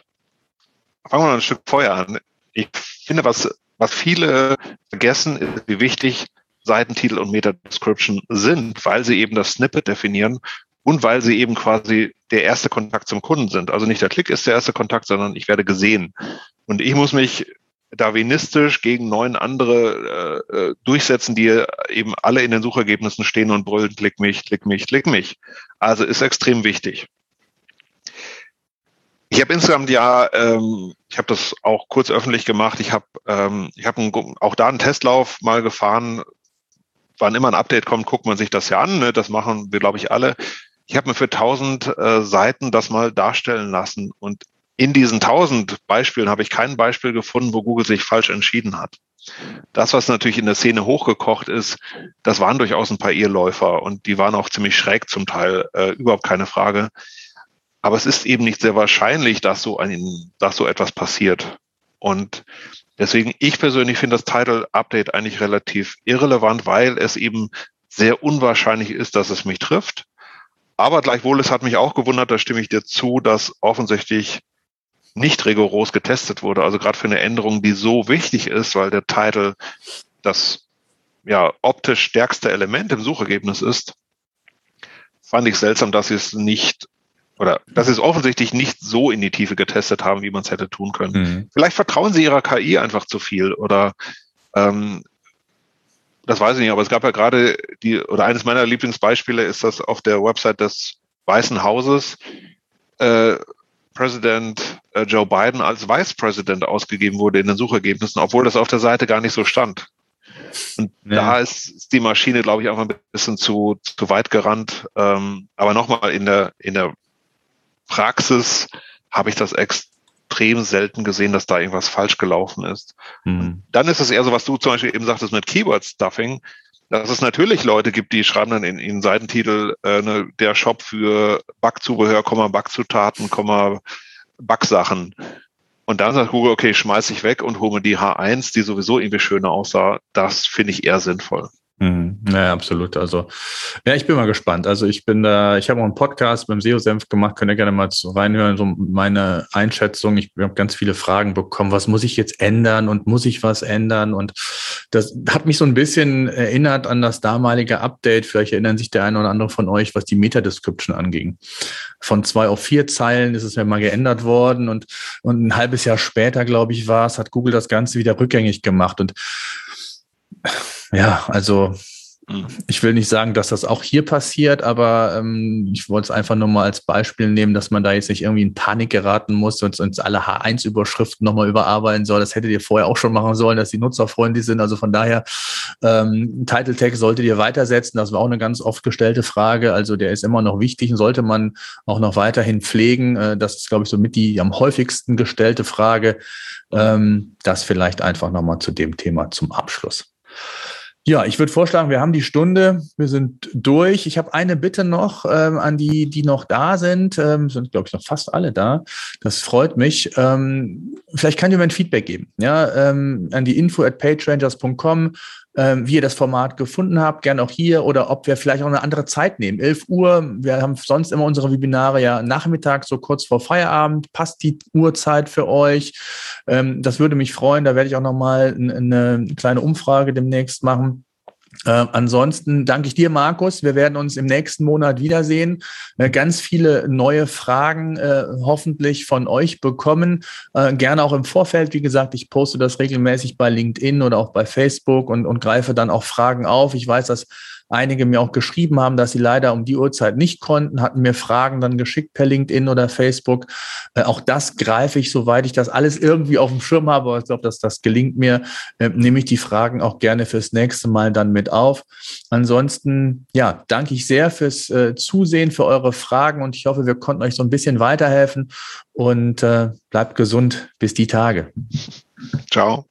fangen wir mal ein Stück vorher an. Ich finde, was was viele vergessen, ist, wie wichtig Seitentitel und Meta-Description sind, weil sie eben das Snippet definieren und weil sie eben quasi der erste Kontakt zum Kunden sind. Also nicht der Klick ist der erste Kontakt, sondern ich werde gesehen. Und ich muss mich darwinistisch gegen neun andere äh, äh durchsetzen, die eben alle in den Suchergebnissen stehen und brüllen, klick mich, klick mich, klick mich. Also ist extrem wichtig. Ich habe insgesamt ja, ähm, ich habe das auch kurz öffentlich gemacht. Ich habe ähm, ich hab auch da einen Testlauf mal gefahren. Wann immer ein Update kommt, guckt man sich das ja an. Ne? Das machen wir, glaube ich, alle. Ich habe mir für 1000 äh, Seiten das mal darstellen lassen. Und in diesen 1000 Beispielen habe ich kein Beispiel gefunden, wo Google sich falsch entschieden hat. Das, was natürlich in der Szene hochgekocht ist, das waren durchaus ein paar Irrläufer und die waren auch ziemlich schräg zum Teil, äh, überhaupt keine Frage. Aber es ist eben nicht sehr wahrscheinlich, dass so ein, dass so etwas passiert. Und deswegen, ich persönlich finde das Title Update eigentlich relativ irrelevant, weil es eben sehr unwahrscheinlich ist, dass es mich trifft. Aber gleichwohl, es hat mich auch gewundert, da stimme ich dir zu, dass offensichtlich nicht rigoros getestet wurde. Also gerade für eine Änderung, die so wichtig ist, weil der Title das ja optisch stärkste Element im Suchergebnis ist, fand ich seltsam, dass sie es nicht oder dass sie es offensichtlich nicht so in die Tiefe getestet haben, wie man es hätte tun können. Mhm. Vielleicht vertrauen sie ihrer KI einfach zu viel oder ähm, das weiß ich nicht, aber es gab ja gerade die, oder eines meiner Lieblingsbeispiele ist das auf der Website des Weißen Hauses äh, Präsident äh, Joe Biden als Vice President ausgegeben wurde in den Suchergebnissen, obwohl das auf der Seite gar nicht so stand. Und ja. da ist die Maschine, glaube ich, auch ein bisschen zu, zu weit gerannt. Ähm, aber nochmal in der, in der Praxis habe ich das extrem selten gesehen, dass da irgendwas falsch gelaufen ist. Mhm. Dann ist es eher so, was du zum Beispiel eben sagtest mit Keyword-Stuffing, dass es natürlich Leute gibt, die schreiben dann in, in Seitentitel äh, ne, der Shop für Backzubehör, Backzutaten, Backsachen. Und dann sagt Google, okay, schmeiß ich weg und hole mir die H1, die sowieso irgendwie schöner aussah. Das finde ich eher sinnvoll. Mhm. Ja, absolut. Also, ja, ich bin mal gespannt. Also, ich bin da, ich habe auch einen Podcast beim SEO-Senf gemacht, könnt ihr gerne mal reinhören, so meine Einschätzung. Ich habe ganz viele Fragen bekommen. Was muss ich jetzt ändern und muss ich was ändern? Und das hat mich so ein bisschen erinnert an das damalige Update. Vielleicht erinnern sich der eine oder andere von euch, was die Meta-Description anging. Von zwei auf vier Zeilen ist es ja mal geändert worden und, und ein halbes Jahr später, glaube ich, war es, hat Google das Ganze wieder rückgängig gemacht und ja, also hm. ich will nicht sagen, dass das auch hier passiert, aber ähm, ich wollte es einfach nur mal als Beispiel nehmen, dass man da jetzt nicht irgendwie in Panik geraten muss und uns alle H1-Überschriften nochmal überarbeiten soll. Das hättet ihr vorher auch schon machen sollen, dass die nutzerfreundlich sind. Also von daher, ähm, Title Tag solltet ihr weitersetzen. Das war auch eine ganz oft gestellte Frage. Also der ist immer noch wichtig und sollte man auch noch weiterhin pflegen. Äh, das ist, glaube ich, so mit die am häufigsten gestellte Frage. Ähm, das vielleicht einfach nochmal zu dem Thema zum Abschluss. Ja, ich würde vorschlagen, wir haben die Stunde, wir sind durch. Ich habe eine Bitte noch ähm, an die, die noch da sind. Ähm, sind, glaube ich, noch fast alle da. Das freut mich. Ähm, vielleicht kann jemand Feedback geben. Ja, ähm, an die info at pagerangers.com ähm, wie ihr das Format gefunden habt, gerne auch hier oder ob wir vielleicht auch eine andere Zeit nehmen. 11 Uhr, wir haben sonst immer unsere Webinare ja nachmittags, so kurz vor Feierabend. Passt die Uhrzeit für euch? Ähm, das würde mich freuen. Da werde ich auch nochmal eine kleine Umfrage demnächst machen. Äh, ansonsten danke ich dir, Markus. Wir werden uns im nächsten Monat wiedersehen. Äh, ganz viele neue Fragen äh, hoffentlich von euch bekommen. Äh, gerne auch im Vorfeld. Wie gesagt, ich poste das regelmäßig bei LinkedIn oder auch bei Facebook und, und greife dann auch Fragen auf. Ich weiß, dass einige mir auch geschrieben haben, dass sie leider um die Uhrzeit nicht konnten, hatten mir Fragen dann geschickt per LinkedIn oder Facebook. Äh, auch das greife ich, soweit ich das alles irgendwie auf dem Schirm habe, aber ich glaube, dass das gelingt mir, äh, nehme ich die Fragen auch gerne fürs nächste Mal dann mit auf. Ansonsten, ja, danke ich sehr fürs äh, Zusehen, für eure Fragen und ich hoffe, wir konnten euch so ein bisschen weiterhelfen und bleibt gesund bis die Tage. Ciao.